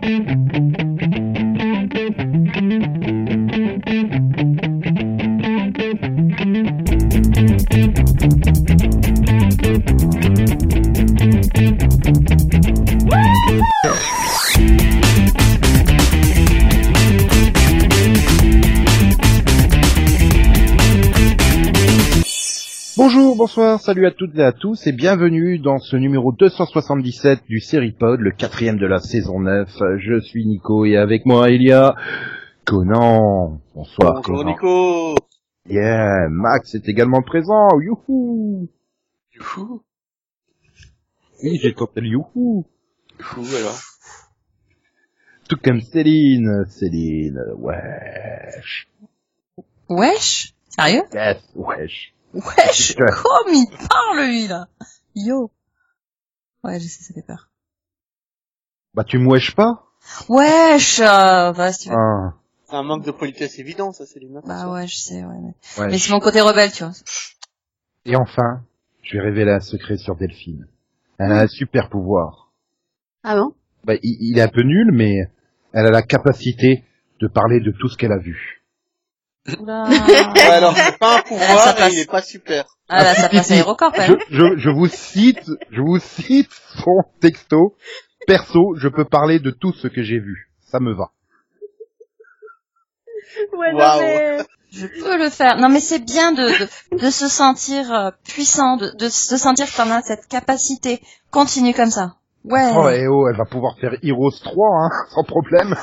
Thank you. Salut à toutes et à tous et bienvenue dans ce numéro 277 du Seripod, le quatrième de la saison 9. Je suis Nico et avec moi il y a Conan. Bonsoir Bonjour Conan. Nico Yeah, Max est également présent. Youhou. Youhou Oui, j'ai le youhou. Youhou alors Tout comme Céline. Céline, wesh. Wesh? Sérieux? Yes, wesh. Wesh Ouais. Comme il parle lui là Yo Ouais, je sais, ça fait peur. Bah tu me wesh pas Wesh euh, bah, si tu veux. Ah, C'est un manque de politesse évident, ça, c'est les meufs. Bah ouais, je sais, ouais. Mais, mais c'est mon côté rebelle, tu vois. Et enfin, je vais révéler un secret sur Delphine. Elle a un super pouvoir. Ah bon? Bah, il, il est un peu nul, mais elle a la capacité de parler de tout ce qu'elle a vu. Oula Ouais, alors, c'est pas un Ah, ça pouvoir passe. et il est pas super. Ah là, ça passe à Aérocorp, quand Je, même. je, je vous cite, je vous cite son texto. Perso, je peux parler de tout ce que j'ai vu. Ça me va. Ouais, Waouh. mais... Je peux le faire. Non, mais c'est bien de, de, de se sentir euh, puissant, de, de se sentir qu'on a cette capacité. Continue comme ça. Ouais. Oh, et oh, elle va pouvoir faire Heroes 3, hein, sans problème.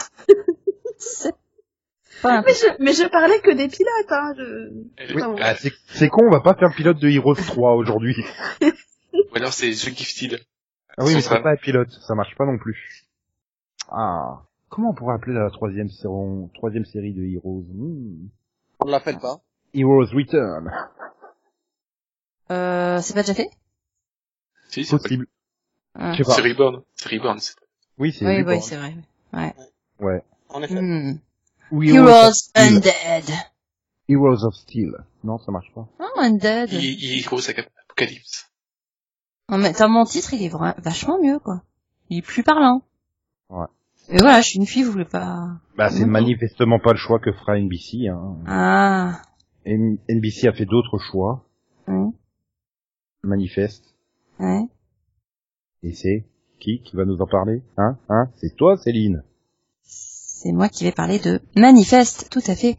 Pas Mais je, mais je parlais que des pilotes, hein. Je... Oui, Pardon. ah, c'est con, on va pas faire pilote de Heroes 3 aujourd'hui. Ou alors c'est The Gifted. Ah oui, mais Ça c'est pas un pilote, ça marche pas non plus. Ah, comment on pourrait appeler la troisième, série- troisième série de Heroes? Hmm. On ne l'appelle pas. Heroes Return. Euh, c'est pas déjà fait? Si, c'est Possible. Ah. Je sais pas. C'est Reborn. C'est Reborn. Oui, c'est Oui, Reborn. oui, c'est vrai. Ouais. En effet. Hmm. Heroes, of Heroes Steel. Undead. Heroes of Steel. Non, ça marche pas. Oh, Undead. He- Heroes Apocalypse. Non, mais dans mon titre, il est vra- vachement mieux, quoi. Il est plus parlant. Ouais. Et voilà, je suis une fille, vous voulez pas... Bah, c'est manifestement pas le choix que fera NBC. Hein. Ah. N- NBC a fait d'autres choix. Hmm. Manifeste. Ouais. Et c'est qui qui va nous en parler Hein Hein? C'est toi, Céline. C'est moi qui vais parler de Manifeste, tout à fait.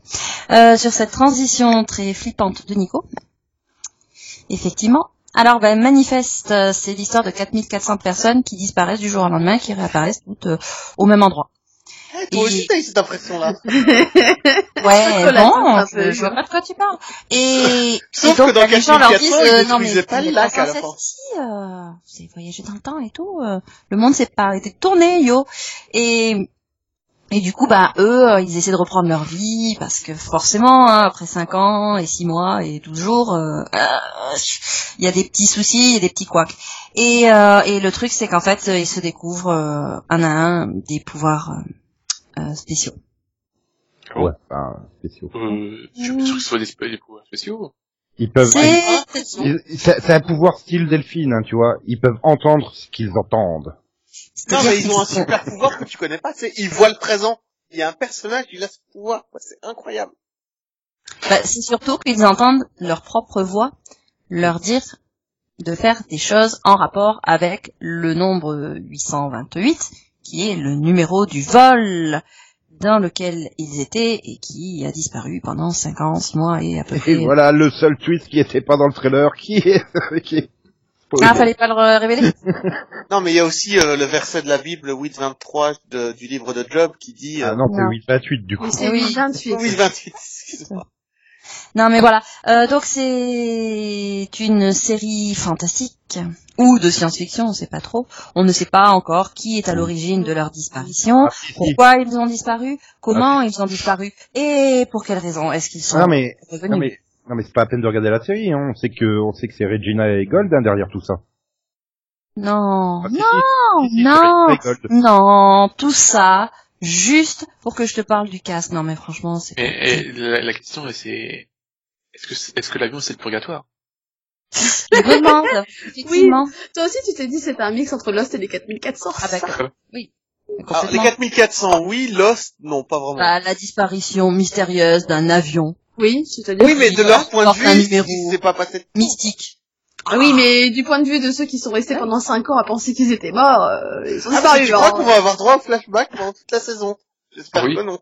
Euh, sur cette transition très flippante de Nico. Effectivement. Alors, ben, Manifeste, euh, c'est l'histoire de 4400 personnes qui disparaissent du jour au lendemain, qui réapparaissent toutes euh, au même endroit. Eh, toi Et- aussi, t'as eu cette impression-là. Ouais, rattraper. je, je vois pas de quoi tu parles. Et, Sauf et donc, que dans les gens leur disent, 4400, ils euh, non mais pas le lac à la ici, euh, vous avez voyagé dans le temps et tout, euh, le monde s'est pas arrêté de tourner, yo. Et, et du coup, bah, eux, euh, ils essaient de reprendre leur vie, parce que forcément, hein, après 5 ans et 6 mois et 12 jours, euh, euh, il y a des petits soucis, il y a des petits couacs. Et, euh, et le truc, c'est qu'en fait, ils se découvrent euh, un à un des pouvoirs spéciaux. Oh. Ouais, enfin, spéciaux. Euh, je suis pas sûr que ce soit des, des pouvoirs spéciaux. Ils peuvent. C'est un pouvoir style Delphine, hein, tu vois. Ils peuvent entendre ce qu'ils entendent. Non, mais ils ont un super pouvoir que tu connais pas, c'est ils voient le présent. Il y a un personnage, il a ce pouvoir. quoi, C'est incroyable. Bah, c'est surtout qu'ils entendent leur propre voix leur dire de faire des choses en rapport avec le nombre 828, qui est le numéro du vol dans lequel ils étaient et qui a disparu pendant 5 ans, 6 mois et à peu près... Et voilà le seul twist qui était pas dans le trailer, qui est... qui est... Ah, fallait pas le révéler Non, mais il y a aussi euh, le verset de la Bible 8.23 de- du livre de Job qui dit... Ah Euh, non, c'est Non. 828 du coup. Oui, c'est Oui. 28. 8.28, excuse-moi. Non mais voilà, euh, donc c'est une série fantastique ou de science-fiction, on sait pas trop. On ne sait pas encore qui est à l'origine de leur disparition, Ah, si, si. pourquoi ils ont disparu, comment ils ont disparu et pour quelles raisons est-ce qu'ils sont Non mais, revenus. non mais, non mais c'est pas à peine de regarder la série, hein. On sait que, on sait que c'est Regina et Gold, hein, derrière tout ça. Non, Ah, si, non, si, si, non, c'est non, tout ça juste pour que je te parle du cast. Non mais franchement, c'est Et, et la, la question c'est est-ce que c'est- est-ce que l'avion c'est le purgatoire? Je demande effectivement. Toi aussi, tu t'es dit c'était un mix entre Lost et les 4400. Ah d'accord. Oui. Alors, les complètement. 4400, oui, Lost, non, pas vraiment. Bah, la disparition mystérieuse d'un avion Oui, c'est-à-dire. oui, mais de leur point de vue, s'est pas passé mystique. Ah oui, mais du point de vue de ceux qui sont restés pendant 5 ans à penser qu'ils étaient morts, euh, ils ont Ah, disparu. tu crois hein. qu'on va avoir droit au flashback pendant toute la saison J'espère Oui. que non.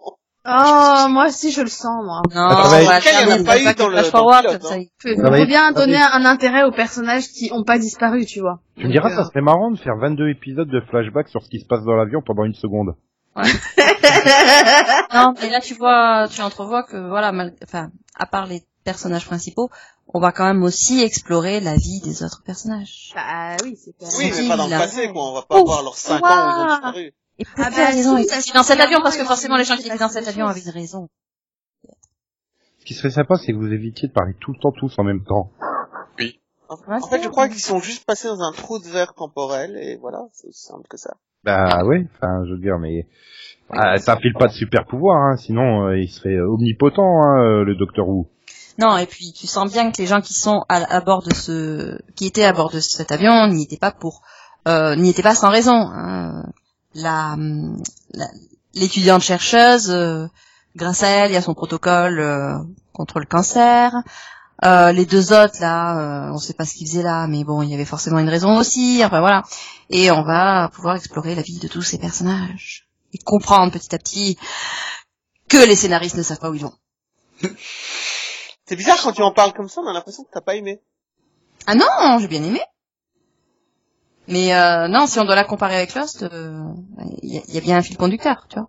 Oh, moi aussi je le sens, moi. Non, va être- il y en a pas eu dans le- forward, ça. hein. Va faut être- bien donner un intérêt aux personnages qui ont pas disparu, tu vois. Tu me diras, ça serait marrant de faire 22 épisodes de flashback sur ce qui se passe dans l'avion pendant une seconde. Non, mais là tu vois, tu entrevois que voilà, mal- enfin, à part les personnages principaux, on va quand même aussi explorer la vie des autres personnages. Bah oui, c'est clair. Oui, mais Oui, pas dans le là. passé, quoi. On va pas Ouf, voir leurs 5 ans où ils ont disparu. Et Ah pourquoi bah raison si, ils étaient dans cet avion parce que forcément les gens qui étaient dans cet avion avaient raison. Ce qui serait sympa, c'est que vous évitiez de parler tout le temps tous en même temps. En, Ouais, en fait, je crois qu'ils sont juste passés dans un trou de verre temporel, et voilà, c'est aussi simple que ça. Bah ouais, enfin, je veux dire, mais ah, ça file pas de super pouvoir, hein, sinon euh, il serait omnipotent, hein, euh, le Docteur Who. Non, et puis tu sens bien que les gens qui sont à, bord de ce, qui étaient à bord de cet avion, n'y étaient pas pour, euh, n'y étaient pas sans raison. hein. La, l'étudiante chercheuse, euh, grâce à elle, il y a son protocole contre le cancer. Euh, les deux autres là, euh, on sait pas ce qu'ils faisaient là, mais bon, il y avait forcément une raison aussi. Enfin voilà. Et on va pouvoir explorer la vie de tous ces personnages et comprendre petit à petit que les scénaristes ne savent pas où ils vont. C'est bizarre quand tu en parles comme ça, on a l'impression que t'as pas aimé. Ah non, j'ai bien aimé. Mais euh, non, si on doit la comparer avec Lost, euh, il y, y a bien un fil conducteur, tu vois.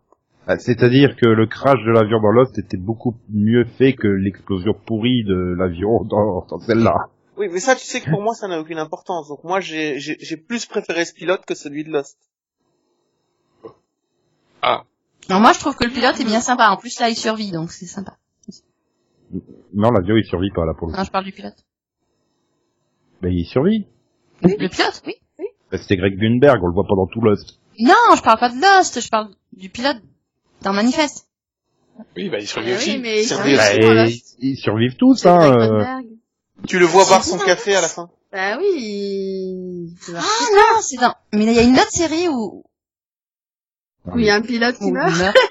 Ah, C'est-à-dire que le crash de l'avion dans Lost était beaucoup mieux fait que l'explosion pourrie de l'avion dans, dans celle-là. Oui, mais ça, tu sais que pour moi, ça n'a aucune importance. Donc moi, j'ai j'ai- j'ai plus préféré ce pilote que celui de Lost. Ah, Non, moi je trouve que le pilote est bien sympa. En plus là, il survit, donc c'est sympa. Non, l'avion il survit pas là pour le coup. Non, je parle du pilote. Mais il survit. Le pilote, oui. Bah, C'était Greg Grunberg, on le voit pas dans tout Lost. Non, je parle pas de Lost, je parle du pilote dans Manifeste. oui, bah, il survit Ah aussi. oui, mais il Survit survit aussi. aussi. dans Bah, ils, ils survivent tous, hein. Euh. Tu le vois boire son café à la fin. Bah oui, il... Ah non, c'est dans. Mais il y a une autre série où, où il y a un pilote qui meurt. meurt.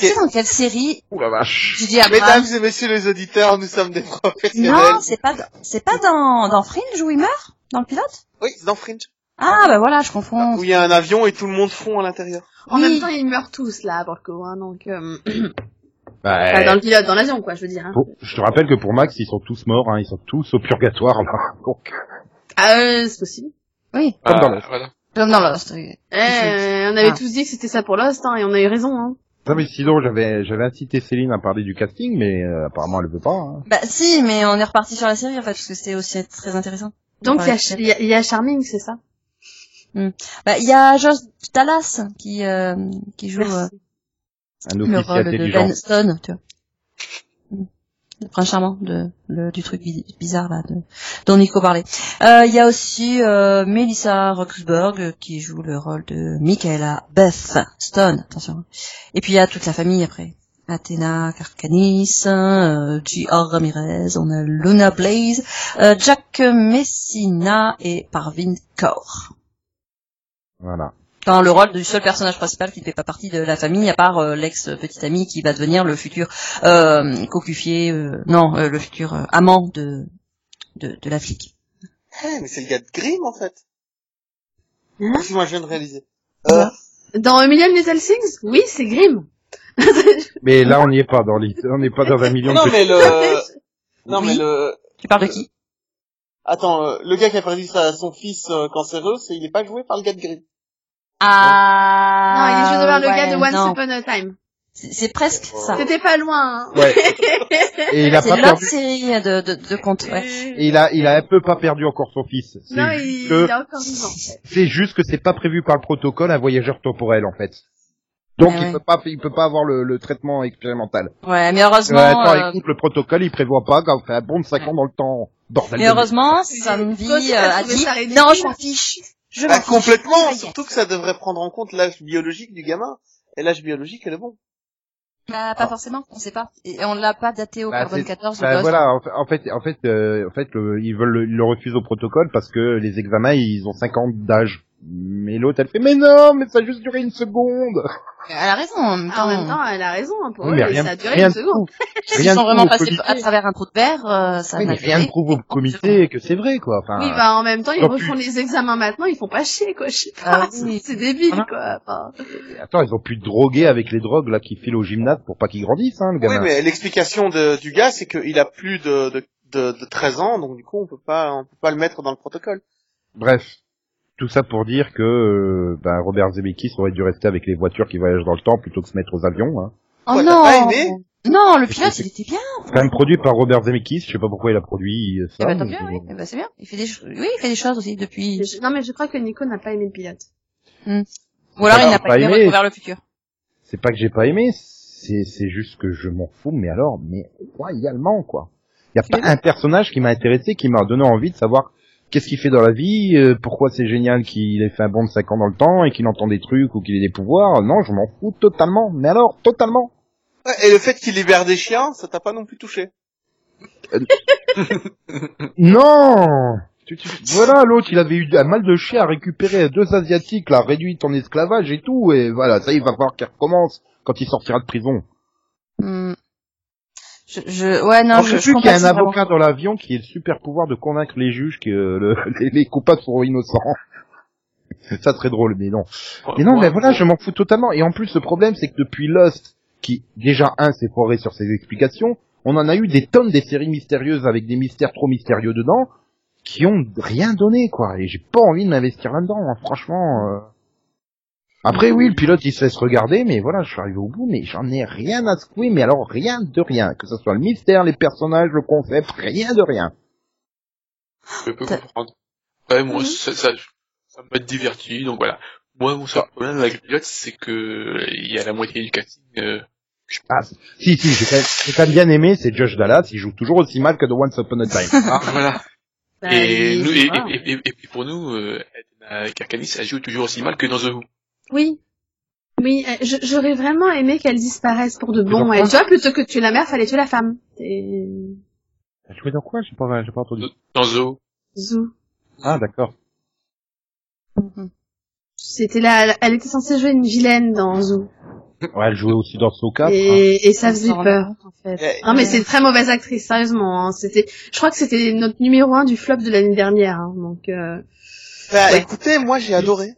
C'est dans quelle série Ouh la vache. Gigi Abrams. Mesdames et messieurs les auditeurs, nous sommes des professionnels. Non, c'est pas dans- c'est pas dans dans Fringe où il meurt? Dans le pilote? Oui, c'est dans Fringe. Ah bah voilà, je confonds. Où il y a un avion et tout le monde fond à l'intérieur. En Oui. même temps, ils meurent tous là, pour le coup, hein, donc euh... Bah, enfin, dans le pilote, dans l'avion, quoi, je veux dire. Hein. pour- je te rappelle que pour Max, ils sont tous morts, hein, ils sont tous au purgatoire là. Donc, Ah, euh, c'est possible. Oui, Comme dans Ah, Lost. Voilà. comme dans Lost. oui. Eh, on avait Ah. tous dit que c'était ça pour Lost, hein, et on a eu raison. Hein. non mais sinon j'avais j'avais incité Céline à parler du casting, mais euh, apparemment elle veut pas. Hein. Bah si, mais on est reparti sur la série en fait parce que c'était aussi très intéressant. Donc il y, a, il y a- il y a Charming, c'est ça? Bah il y a Josh Dallas qui euh, qui joue euh, le rôle de. Ben Stone, tu vois. Mm. Le prince charmant de le, du truc bi- bizarre là de, dont Nico parlait. Euh, Il y a aussi euh, Melissa Roxburgh qui joue le rôle de Michaela Beth Stone. Attention. Et puis il y a toute la famille après. Athena Karkanis, euh, G.R. Ramirez, on a Luna Blaze, euh, Jack Messina et Parvin Kaur. Voilà. Dans le rôle du seul personnage principal qui ne fait pas partie de la famille, à part euh, l'ex-petit ami qui va devenir le futur euh, cocufier, euh, non, euh, le futur euh, amant de, de, de la flic. Eh, mais c'est le gars de Grimm, en fait. Hein Si moi je viens de réaliser. Euh, Dans A Million Little Things? Oui, c'est Grimm. Mais là on n'y est pas dans les, on n'est pas dans un million non, de mais le... Non, Oui. mais le... Tu parles de qui? Attends, euh, le gars qui a perdu sa, son fils cancéreux, c'est, il est pas joué par le gars de Grimm. Ah non, il est juste devant le gars de Once non. Upon a Time. C'est presque ça. C'était pas loin. Hein. Ouais. Et il a C'est pas l'autre perdu. série de, de, de contes, ouais. Et il a, il a un peu pas perdu encore son fils. C'est Non, juste il, que- il est encore vivant. en fait. C'est juste que c'est pas prévu par le protocole un voyageur temporel en fait. Donc il ouais. peut pas, il peut pas avoir le, le traitement expérimental. Ouais, mais heureusement, Ouais, attends, euh, écoute, le protocole il prévoit pas qu'on fait un bond de 5 ans dans le temps. Bordel mais heureusement, as euh, a dit, non, je m'en fiche. Je Bah, complètement, surtout que ça devrait prendre en compte l'âge biologique du gamin. Et l'âge biologique, elle est bon. Bah, pas forcément, on sait pas. Et on l'a pas daté au Bah, carbone c'est- 14 Bah, voilà, en fait, en fait, en fait, euh, en fait, le- ils veulent, le- ils le refusent au protocole parce que les examens ils ont 5 ans d'âge Mais l'autre, elle fait, mais non, mais ça a juste duré une seconde. Elle a raison. En même temps, En même temps, elle a raison, hein, pour Oui, eux, mais rien, ça a duré rien une ne seconde. ne sont vraiment passés à travers un trou de verre, euh, ça Oui, n'a mais rien ne prouve au comité que c'est vrai, quoi. Enfin, Oui, bah en même temps, ils refont les examens maintenant, ils font pas chier, quoi, je sais Ah pas. oui. C'est débile, Voilà. quoi. Enfin, attends, ils ont pu droguer avec les drogues, là, qui filent au gymnase pour pas qu'ils grandissent, hein, le Oui, gamin. mais l'explication du gars, c'est qu'il a plus de, de, de, de 13 ans, donc du coup, on peut pas, on peut pas le mettre dans le protocole. Bref. Tout ça pour dire que euh, ben, Robert Zemeckis aurait dû rester avec les voitures qui voyagent dans le temps plutôt que se mettre aux avions. Hein. Oh Ouais, non. pas aimé? Non, le pilote, il était bien. C'est quand même produit par Robert Zemeckis. Je sais pas pourquoi il a produit euh, Eh ça. ben, tant mieux, oui. Eh ben, c'est bien. Il fait des, oui, il fait des choses aussi depuis. non, mais je crois que Nico n'a pas aimé le pilote. Ou alors, il n'a pas pas aimé vers le futur. C'est pas que j'ai pas aimé, c'est c'est juste que je m'en fous. Mais alors, mais royalement quoi. Il y a pas un personnage qui m'a intéressé, qui m'a donné envie de savoir qu'est-ce qu'il fait dans la vie, euh, pourquoi c'est génial qu'il ait fait un bond de 5 ans dans le temps et qu'il entend des trucs ou qu'il ait des pouvoirs? Non, je m'en fous totalement. Mais alors, totalement. Ouais, et le fait qu'il libère des chiens, ça t'a pas non plus touché? Non Tu- tu- Voilà, l'autre, il avait eu un mal de chien à récupérer deux asiatiques, là, réduit en esclavage et tout, et voilà, ça, il va falloir qu'il recommence quand il sortira de prison. Hmm. Je, je, ouais, non, je, je je sais plus qu'il y a un avocat dans l'avion qui a le super pouvoir de convaincre les juges que euh, le- les, les coupables sont innocents. ça serait drôle, mais non. Mais non, mais voilà, je m'en fous totalement. Et en plus, le problème, c'est que depuis Lost, qui, déjà, un, s'est foiré sur ses explications, on en a eu des tonnes des séries mystérieuses avec des mystères trop mystérieux dedans, qui ont rien donné, quoi. Et j'ai pas envie de m'investir là-dedans, hein, franchement. euh. Après, oui, le pilote, il se laisse regarder, mais voilà, je suis arrivé au bout, mais j'en ai rien à secouer, mais alors rien de rien. Que ce soit le mystère, les personnages, le concept, rien de rien. Je peux comprendre. Ouais, moi, Mhm. ça, ça, ça m'a diverti, donc voilà. Moi, mon seul problème avec le pilote, c'est que il y a la moitié du casting, euh, Ah, si, si, j'ai quand, quand même bien aimé, c'est Josh Dallas, il joue toujours aussi mal que The Once Upon a Time. ah, voilà. Bah, et, nous, et, et, et, et puis pour nous, euh, Edna Karkanis, elle joue toujours aussi mal que dans The Who. Oui. Oui, euh, j'aurais vraiment aimé qu'elle disparaisse pour de bon. Et tu vois, plutôt que de tuer la mère, fallait tuer la femme. Et... T'as joué dans quoi? J'ai pas, j'ai pas entendu. Dans The Who. Zou. Ah, d'accord. Mhm. C'était là, elle était censée jouer une vilaine dans Zoo. Ouais, elle jouait aussi dans Saw 4. hein. Et, ça faisait peur, en fait. Non, mais c'est une très mauvaise actrice, sérieusement. hein. C'était, je crois que c'était notre numéro un du flop de l'année dernière. hein. Donc, euh... Bah, Ouais. écoutez, moi, j'ai adoré.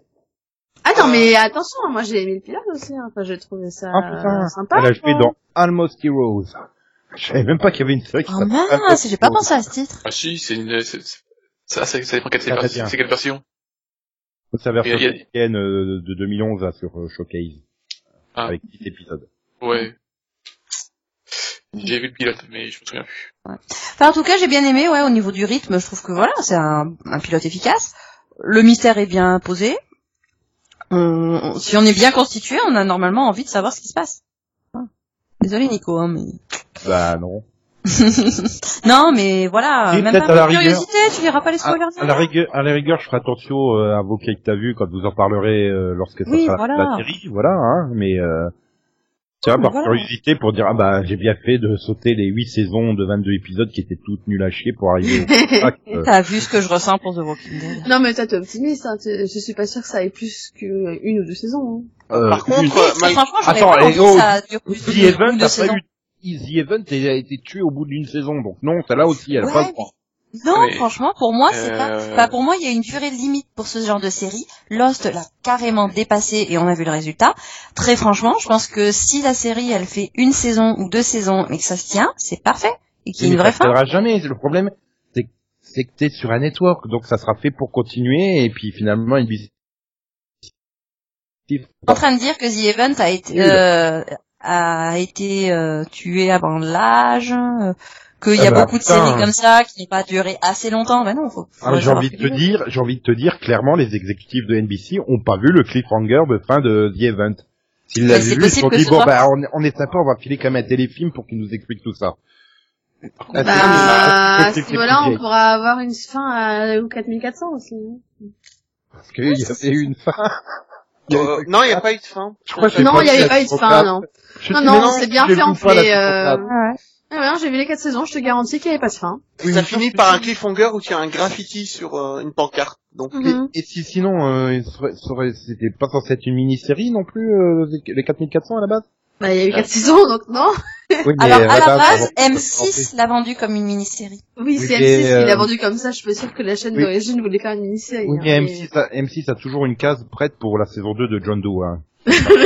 Ah non, Euh. mais attention, moi j'ai aimé le pilote aussi. Hein. Enfin, j'ai trouvé ça Ah, putain. sympa. Elle a joué dans Almost Heroes. Je savais même pas qu'il y avait une série qui Oh mince, j'ai pas pensé à ce titre. Ah si, c'est une, c'est- c'est- ça, ça, ça dépend quelle, c'est Ah, quelle version. C'est la version américaine euh, de 2011 là, sur euh, Showcase. Ah. Avec 10 épisodes. Ouais. J'ai vu le pilote, mais je me souviens plus. Enfin, en tout cas, j'ai bien aimé, ouais, au niveau du rythme, je trouve que voilà, c'est un, un pilote efficace. Le mystère est bien posé. On- si on est bien constitué, on a normalement envie de savoir ce qui se passe. Voilà. Désolé Nico, hein, mais... Bah non. non, mais voilà, Si, même peut-être pas à la par rigueur. curiosité, tu verras pas les À, spoilers. à la rigueur, à la rigueur, je ferai attention euh, à vos cas que t'as vu quand vous en parlerez euh, lorsque ça Oui, sera voilà. la série, voilà, hein, mais euh, tiens, mais par voilà. curiosité pour dire ah bah j'ai bien fait de sauter les 8 saisons de 22 épisodes qui étaient toutes nulles à chier pour arriver au euh, T'as vu ce que je ressens pour The Walking Dead. Non, mais toi, t'es optimiste. Hein. Je suis pas sûre que ça ait plus qu'une ou deux saisons. Hein. euh, Par contre, euh, Franchement, Attends, pas et envie oh, que ça dure plus The de Event a saisons. pas eu The Event a été tué au bout d'une saison, donc non, celle-là aussi, elle a Ouais, pas le droit. Non, Mais- franchement, pour moi, c'est pas. Euh, Enfin, pour moi, il y a une durée limite pour ce genre de série. Lost l'a carrément dépassé et on a vu le résultat. Très franchement, je pense que si la série, elle fait une saison ou deux saisons, mais que ça se tient, c'est parfait et qu'il y ait Mais une vraie ça fin. tiendra jamais. Le problème, c'est que t'es sur un network, donc ça sera fait pour continuer, et puis finalement, une visite. En train de dire que The Event a été euh, a été euh, tué avant l'âge. Qu'il y Ah a bah, beaucoup de putain. séries comme ça qui n'ont pas duré assez longtemps. Ben non, faut. faut Ah, j'ai envie de te dire, j'ai envie de te dire, clairement, les exécutifs de NBC ont pas vu le cliffhanger de fin de The Event. S'ils l'avaient vu, ils se sont dit, bon, soit- bah, on, est- on est sympa, on va filer comme un téléfilm pour qu'ils nous expliquent tout ça. Ah, Bah, à ce niveau-là, on pourra avoir une fin à ou 4400 aussi. hein. Parce qu'il y avait eu une fin. Euh, non, il n'y a pas eu de fin. Je crois que j'ai Non, il y vu avait pas eu de fin, non. Non, non, c'est bien fait en fait. Euh... Ah ouais, j'ai vu les quatre saisons, je te garantis qu'il n'y avait pas de fin. Oui, ça mais finit par un cliffhanger où il y a un graffiti sur euh, une pancarte. Donc Mhm. Et si sinon, euh, il serait- serait- c'était pas censé être une mini-série non plus, euh, les 4400 à la base? Bah, il y a eu 4 saisons, donc non. Oui, Alors, à la base, base, avant- M6 l'a vendu comme une mini-série. Oui, c'est Oui, M6 mais, qui euh, l'a vendu comme ça. Je suis pas sûre que la chaîne Oui. d'origine voulait faire une mini-série. Oui, hein, mais mais- M6 a, M6 a toujours une case prête pour la saison 2 de John Doe. Hein. Ils bon,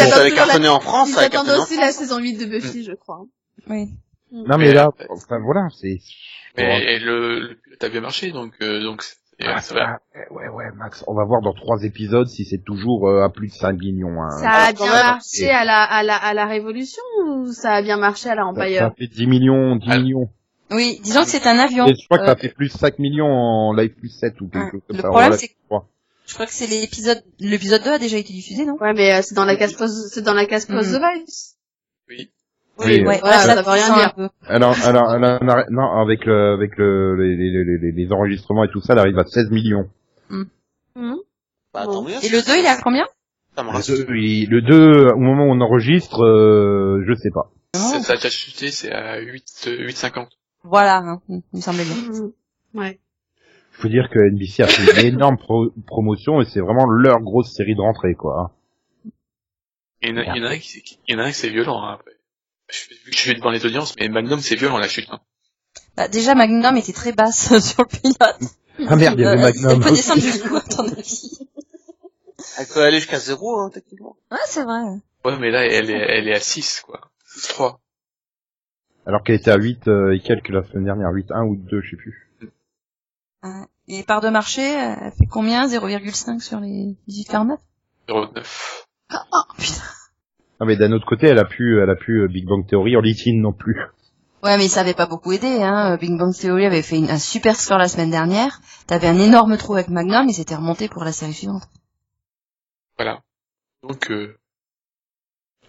attendent ça avait toujours la- cartonné en France, Ils ça attendent en aussi France. la saison 8 de Buffy, je crois. Oui. non mais là, enfin voilà, c'est... Mais et le, le a bien marché, donc euh, donc c'est- Ah, ça ah, ouais, ouais, Max, on va voir dans trois épisodes si c'est toujours euh, à plus de 5 millions. Hein. Ça a Ah, bien marché à la, à la, à la Révolution ou ça a bien marché à la ça, Empire ça fait 10 millions, 10 Ah. millions. Oui, disons que c'est un avion. Et je crois que ça Euh, fait plus 5 millions en live plus 7 ou quelque hein. chose comme Le ça. problème, Voilà, c'est que je crois. que c'est l'épisode, l'épisode 2 a déjà été diffusé, non? Ouais, mais euh, c'est dans la case post, c'est dans la case post. The Voice. Oui. Oui, Oui, euh, Ouais, voilà, ça, ça veut rien dire. peu. Alors, alors, alors, alors, non, avec le, avec le, les, les, les, les- enregistrements et tout ça, elle arrive à 16 millions. Mhm. Bah, Bon. mieux. Et le 2, il est à combien? Le rassure. 2, il- le 2, au moment où on enregistre, euh, je sais pas. Ça, ça a déjà chuté, c'est à 8, euh, 8,50. Voilà, hein, il me semblait bien. Mhm. Ouais. Il faut dire que NBC a fait une énorme pro- promotion et c'est vraiment leur grosse série de rentrée, quoi. Il y en a, il y en a un qui, il y en a un qui c'est violent, hein. Je, vu que je suis devant les audiences, mais Magnum c'est violent la chute. Hein. Bah, déjà, Magnum était très basse sur le pilote. Ah merde, il y avait Euh, Magnum. Elle peut descendre jusqu'où, à ton avis Elle peut aller jusqu'à zéro, hein, techniquement. Ouais, c'est vrai. Ouais, mais là, elle est, elle est à 6, quoi. 3. Alors qu'elle était à 8 euh, et quelques la semaine dernière, 8-1 ou 2, je sais plus. Et part de marché, elle fait combien? 0,5 sur les 18,49 0,9. Oh, putain. Ah mais d'un autre côté, elle a pu, elle a pu euh, Big Bang Theory en litin non plus. Ouais, mais ça avait pas beaucoup aidé, hein. Big Bang Theory avait fait une- un super score la semaine dernière. T'avais un énorme trou avec Magnum, et c'était remonté pour la série suivante. Voilà. Donc, euh,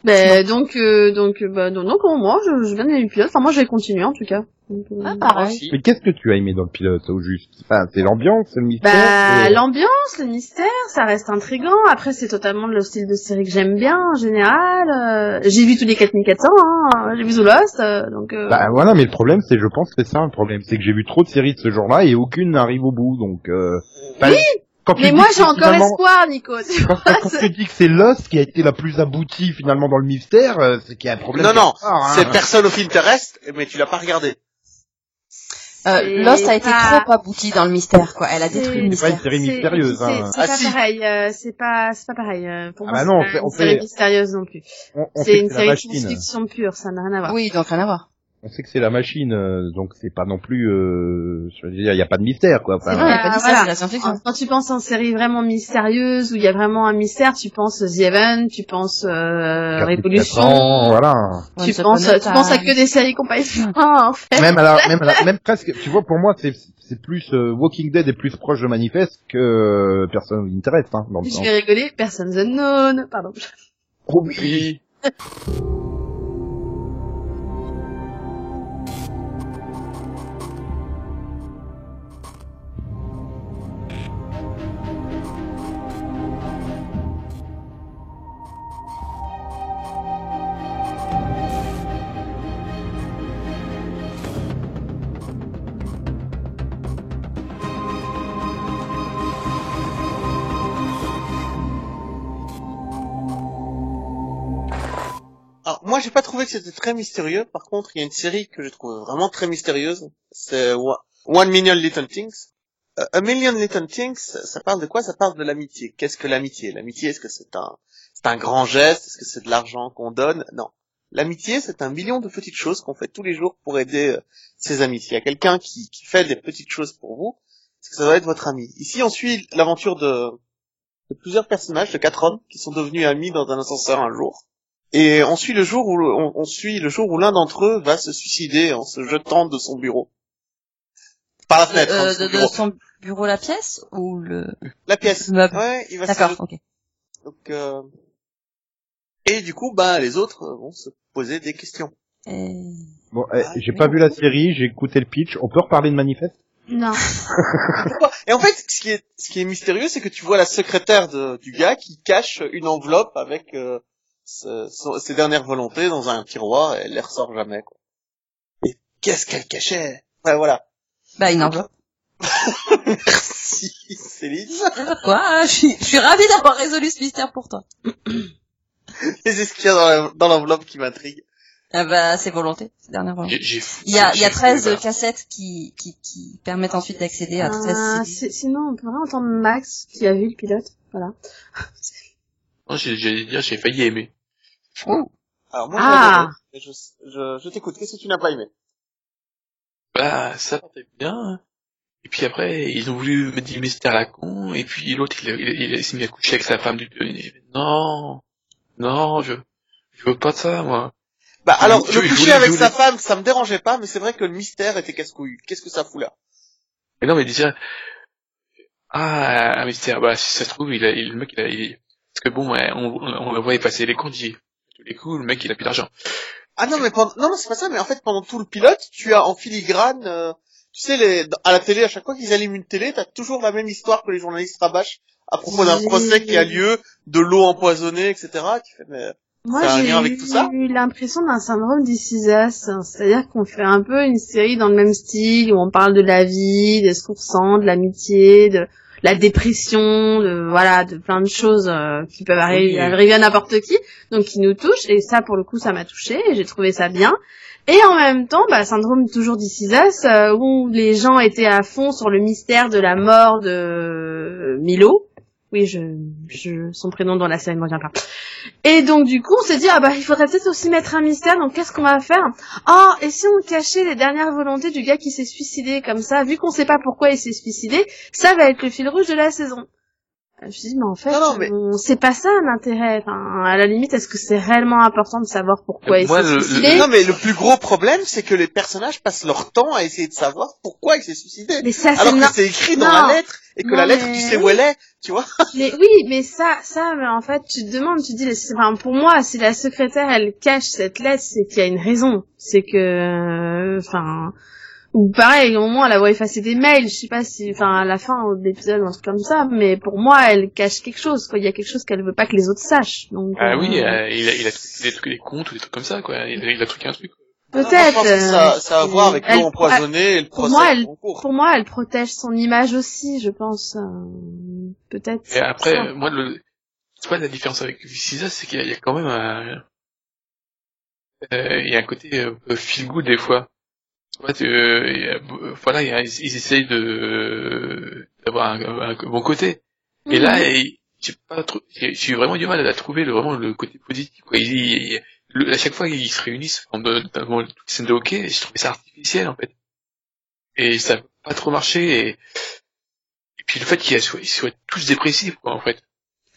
Ben, donc, euh, donc, euh, bah, non, non, pour moi, je, je viens de le pilote. Enfin, moi, je vais continuer, en tout cas. Donc, euh, Ah, pareil. Mais qu'est-ce que tu as aimé dans le pilote au juste? Enfin, c'est l'ambiance, le mystère. Bah, l'ambiance, le mystère, ça reste intriguant. Après, c'est totalement le style de série que j'aime bien, en général. Euh, j'ai vu tous les 4400, hein. J'ai vu The Lost, euh, donc, euh, Bah voilà, mais le problème, c'est, je pense que c'est ça le problème, c'est que j'ai vu trop de séries de ce genre-là et aucune n'arrive au bout, donc. Euh, enfin, quand mais moi, j'ai encore espoir, Nico. tu Quand, vois, quand tu dis que c'est Lost qui a été la plus aboutie finalement dans le mystère, euh, c'est qu'il y a un problème. Non, non, hein. c'est personne au film terrestre, mais tu l'as pas regardé. Euh, Lost a été pas- trop abouti dans le mystère, quoi. Elle a détruit le C'est pas une mystère. série c'est- mystérieuse. C'est Hein. c'est Ah, pas si. pareil, euh, c'est pas, c'est pas pareil. euh, Pour Ah moi, bah c'est pas on une série mystérieuse non plus. C'est une série de science-fiction pure, ça n'a rien à voir. Oui, donc rien à voir. On sait que c'est la machine, euh, donc c'est pas non plus. Euh, je veux dire, il y a pas de mystère, quoi. Enfin, vrai, a pas voilà. la science-fiction. Quand tu penses en série vraiment mystérieuse où il y a vraiment un mystère, tu penses The Event, tu penses euh, 44 Révolution, ans, voilà. tu penses, tu penses à Time. que des séries qui ont pas espoir, en fait. même à la, même à la- même presque. Tu vois, pour moi, c'est c'est plus euh, Walking Dead est plus proche de Manifest que euh, personne n'intéresse, hein, dans le Je vais rigoler, Personnes Unknown, pardon. Oh, oui. Alors, moi, j'ai pas trouvé que c'était très mystérieux. Par contre, il y a une série que je trouve vraiment très mystérieuse. C'est One Million Little Things. Euh, A Million Little Things, ça parle de quoi? Ça parle de l'amitié. Qu'est-ce que l'amitié? L'amitié, est-ce que c'est un, c'est un grand geste? Est-ce que c'est de l'argent qu'on donne? Non. L'amitié, c'est un million de petites choses qu'on fait tous les jours pour aider euh, ses amis. S'il y a quelqu'un qui, fait des petites choses pour vous, c'est que ça doit être votre ami. Ici, on suit l'aventure de plusieurs personnages, de quatre hommes, qui sont devenus amis dans un ascenseur un jour. Et on suit le jour où on, on suit le jour où l'un d'entre eux va se suicider en se jetant de son bureau par la fenêtre. hein, Euh, de son de, de bureau. son bureau, la pièce ou le... La pièce. le meuble. Ouais, il va se D'accord, ok. Donc, euh, et du coup, bah les autres vont se poser des questions. Et... Bon, eh, j'ai pas vu la série, j'ai écouté le pitch. On peut reparler de Manifest Non. Et en fait, ce qui est ce qui est mystérieux, c'est que tu vois la secrétaire de, du gars qui cache une enveloppe avec euh, ce- son- ses dernières volontés dans un tiroir et elle les ressort jamais. Quoi. Et qu'est-ce qu'elle cachait? Ouais, voilà. Bah, une enveloppe. Merci, Céline. Quoi hein, je suis, je suis ravie d'avoir résolu ce mystère pour toi. Qu'est-ce qu'il y a dans l'enveloppe qui m'intrigue Ah bah, c'est volonté, c'est dernière volonté. J'ai- j'ai- Il y a, il y a j'ai- 13 voilà. cassettes qui, qui, qui permettent ensuite d'accéder à 13 Ah, CD. c'est- sinon, on pourrait entendre Max qui a vu le pilote. Voilà. Non, j'ai- j'allais dire, j'ai failli aimer. Alors moi, Ah. je, je, je t'écoute. Qu'est-ce que tu n'as pas aimé? Bah, ça partait bien. Et puis après, ils ont voulu mettre des mystères à la con, et puis l'autre, il, il, il s'est mis à coucher avec sa femme du Non, non, je, je veux pas de ça, moi. Bah Je- alors, je- le coucher voulais- avec sa femme, ça me dérangeait pas, mais c'est vrai que le mystère était casse-couille. Qu'est-ce que ça fout là? Mais non, mais déjà, ah, un mystère, bah, si ça se trouve, il a, il- le mec, il a, il- parce que bon, ouais, on, on le voit passer les comptes, il- tous les coups, le mec, il a plus d'argent. Ah non, mais pendant... non, non, c'est pas ça. Mais en fait, pendant tout le pilote, tu as en filigrane, euh, tu sais, les... à la télé, à chaque fois qu'ils allument une télé, t'as toujours la même histoire que les journalistes rabâchent à propos d'un Oui. procès qui a lieu, de l'eau empoisonnée, etc. Tu fais, mais Moi, j'ai lien avec tout ça? eu l'impression d'un syndrome This Is Us. C'est-à-dire qu'on fait un peu une série dans le même style, où on parle de la vie, de ce qu'on ressent, de l'amitié, de la dépression, de voilà, de plein de choses euh, qui peuvent arriver à n'importe qui, donc qui nous touchent. Et ça, pour le coup, ça m'a touché. et J'ai trouvé ça bien. Et en même temps, bah, syndrome toujours Us, euh, où les gens étaient à fond sur le mystère de la mort de Milo. Oui, je, son prénom dans la série ne revient pas. Et donc du coup, on s'est dit ah bah il faudrait peut-être aussi mettre un mystère. Donc qu'est-ce qu'on va faire? Oh, et si on cachait les dernières volontés du gars qui s'est suicidé comme ça, vu qu'on sait pas pourquoi il s'est suicidé, ça va être le fil rouge de la saison. Euh, Je me suis dit mais en fait, Non, non, mais- on- c'est pas ça l'intérêt. Enfin, à la limite, est-ce que c'est réellement important de savoir pourquoi il s'est le- suicidé non, mais le plus gros problème, c'est que les personnages passent leur temps à essayer de savoir pourquoi il s'est suicidé. Mais ça, c'est Alors que c'est écrit dans Non. la lettre, et que Non, la lettre, mais tu sais où elle est, tu vois. Mais oui, mais ça, ça, mais en fait, tu te demandes, tu te dis, enfin, pour moi, si la secrétaire, elle cache cette lettre, c'est qu'il y a une raison. C'est que, euh, enfin, ou pareil, au moins, elle a effacé des mails, je sais pas si, enfin, à la fin de l'épisode ou un truc comme ça, mais pour moi, elle cache quelque chose, quoi. Il y a quelque chose qu'elle veut pas que les autres sachent. Donc, Ah euh, oui, euh, il a, il a des trucs, des comptes ou des trucs comme ça, quoi. Il a, il a truqué un truc. Peut-être. ça, ça a à voir avec l'eau empoisonnée et le pour procès moi, elle-. Pour moi, elle protège son image aussi, je pense. euh, Peut-être. Et c'est après, ça. euh, moi, le, tu vois, la différence avec Viciza, c'est qu'il y, a- il y a quand même un, euh, il y a un côté euh, feel good des fois. Tu, euh, voilà, ils, ils essayent de d'avoir un, un bon côté. Et là, Mhm. j'ai pas trop, j'ai vraiment du mal à trouver le, vraiment le côté positif. Quoi. Le- à chaque fois, ils se réunissent toutes les scènes de hockey, et je trouvais ça artificiel en fait. Et ça n'a pas trop marché. Et, et puis le fait qu'ils soient, soient tous dépressifs, quoi, en fait.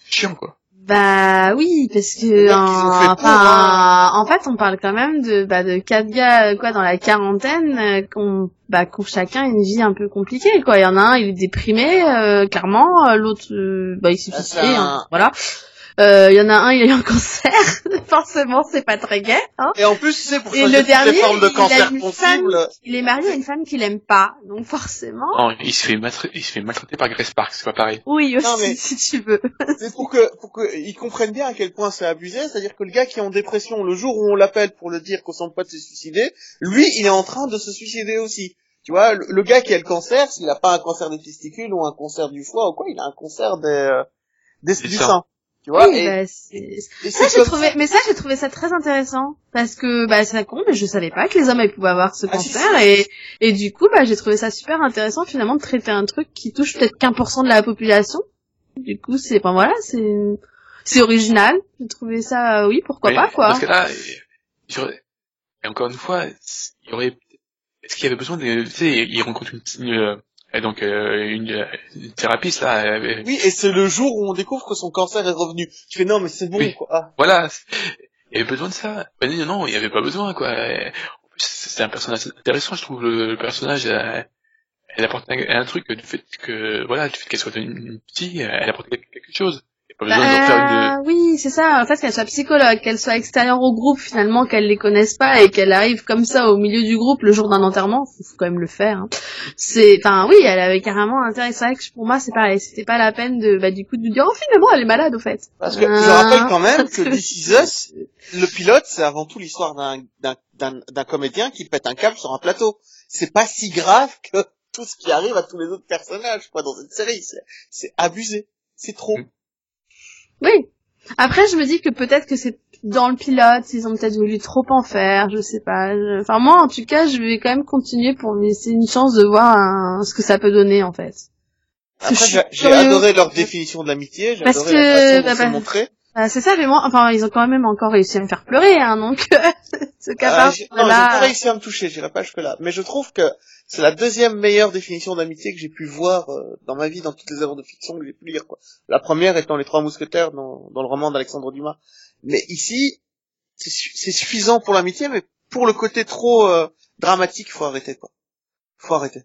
C'est chiant, quoi. Bah oui, parce que fait en, fait, on parle quand même de bah, de quatre gars euh, quoi dans la quarantaine euh, qu'on bah qu'on chacun une vie un peu compliquée quoi. Il y en a un, il est déprimé euh, clairement, euh, l'autre euh, bah il s'est Ah, un- hein, voilà. Euh, Il y en a un, il a eu un cancer, forcément c'est pas très gai. Hein. Et en plus, tu sais, pour choisir le toutes dernier, les formes de il a cancer une possibles, Il est marié à une femme qu'il aime pas, donc forcément. Non, il se fait maltraiter, il se fait maltraiter par Grace Park, c'est pas pareil. Oui aussi Non, mais- si tu veux. c'est pour que, pour que ils comprennent bien à quel point c'est abusé. C'est-à-dire que le gars qui est en dépression, le jour où on l'appelle pour le dire que son pote s'est suicidé, lui, il est en train de se suicider aussi. Tu vois, le, le gars qui a le cancer, s'il n'a pas un cancer des testicules ou un cancer du foie ou quoi, il a un cancer des, euh, des, Des du seins. sein. Tu vois, Oui, et, bah, c'est- et Ça, j'ai trouvé, mais ça, j'ai trouvé ça très intéressant. Parce que, bah, c'est con, mais je savais pas que les hommes, ils pouvaient avoir ce Ah, cancer. Et, et du coup, bah, j'ai trouvé ça super intéressant, finalement, de traiter un truc qui touche peut-être qu'un pour cent de la population. Du coup, c'est, ben voilà, c'est, c'est original. J'ai trouvé ça, euh, oui, pourquoi Mais- pas, quoi. Parce que là, et encore une fois, il y aurait, est-ce qu'il y avait besoin de, tu sais, il rencontre une, une, euh, donc, euh, une, une thérapeute, là, euh, Oui, et c'est le jour où on découvre que son cancer est revenu. Tu fais non, mais c'est bon, Oui. quoi. Ah. Voilà. Il y avait besoin de ça. Ben non, non, il y avait pas besoin, quoi. C'est un personnage intéressant, je trouve, le, le personnage. Elle, elle apporte un, un truc du fait que, voilà, du fait qu'elle soit une, petite, elle apporte quelque chose. Il n'y a pas besoin de faire une... Bah, oui, c'est ça. En fait, qu'elle soit psychologue, qu'elle soit extérieure au groupe, finalement, qu'elle les connaisse pas et qu'elle arrive comme ça au milieu du groupe le jour d'un enterrement, faut, faut quand même le faire. hein. C'est, enfin, oui, elle avait carrément intérêt. C'est vrai que pour moi, c'est pareil. C'était pas la peine de, bah, du coup, de lui dire, oh, finalement, elle est malade, au fait. Parce que je Ah. rappelle quand même que This Is Us, le pilote, c'est avant tout l'histoire d'un, d'un, d'un, d'un comédien qui pète un câble sur un plateau. C'est pas si grave que tout ce qui arrive à tous les autres personnages, quoi, dans cette série. C'est, c'est abusé. C'est trop. Mm. Oui. Après, je me dis que peut-être que c'est dans le pilote, ils ont peut-être voulu trop en faire, je sais pas. Je- Enfin, moi, en tout cas, je vais quand même continuer pour me laisser une chance de voir un- ce que ça peut donner, en fait. Après, j'ai, adoré leur définition de l'amitié, j'ai adoré que- la façon dont bah, bah, montré. Euh, c'est ça, mais moi, enfin, ils ont quand même encore réussi à me faire pleurer, hein, donc, ce Euh, capable, j'ai- non, j'ai là, pas réussi à me toucher, j'irai pas jusque là. Mais je trouve que c'est la deuxième meilleure définition d'amitié que j'ai pu voir euh, dans ma vie, dans toutes les œuvres de fiction que j'ai pu lire. Quoi. La première étant Les Trois Mousquetaires dans, dans le roman d'Alexandre Dumas. Mais ici, c'est su- c'est suffisant pour l'amitié, mais pour le côté trop euh, dramatique, faut arrêter. quoi. Faut arrêter.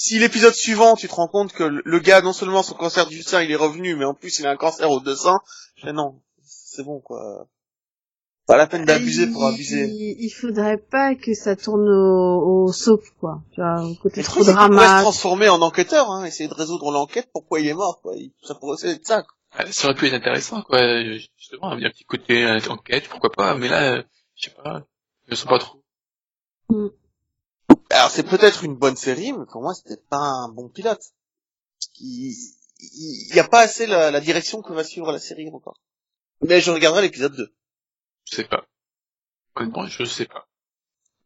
Si l'épisode suivant, tu te rends compte que le gars, non seulement son cancer du sein, il est revenu, mais en plus il a un cancer deux seins, je fais non, c'est bon quoi. Pas la peine d'abuser pour il- abuser. Il, il faudrait pas que ça tourne au, au soap, quoi. Tu vois, au côté trop c'est qu'il pourrait se drama. transformer en enquêteur, hein, essayer de résoudre l'enquête, pourquoi il est mort, quoi. Il- Ça pourrait aussi être ça, quoi. Ah, Ça aurait pu être intéressant, quoi. Justement, il y a un petit côté euh, enquête, pourquoi pas. Mais là, euh, je sais pas, je sens pas trop. Alors, c'est peut-être une bonne série, mais pour moi, c'était pas un bon pilote. Il, il, il y a pas assez la, direction que va suivre la série encore. Mais je regarderai l'épisode 2. Je sais pas. Je sais pas.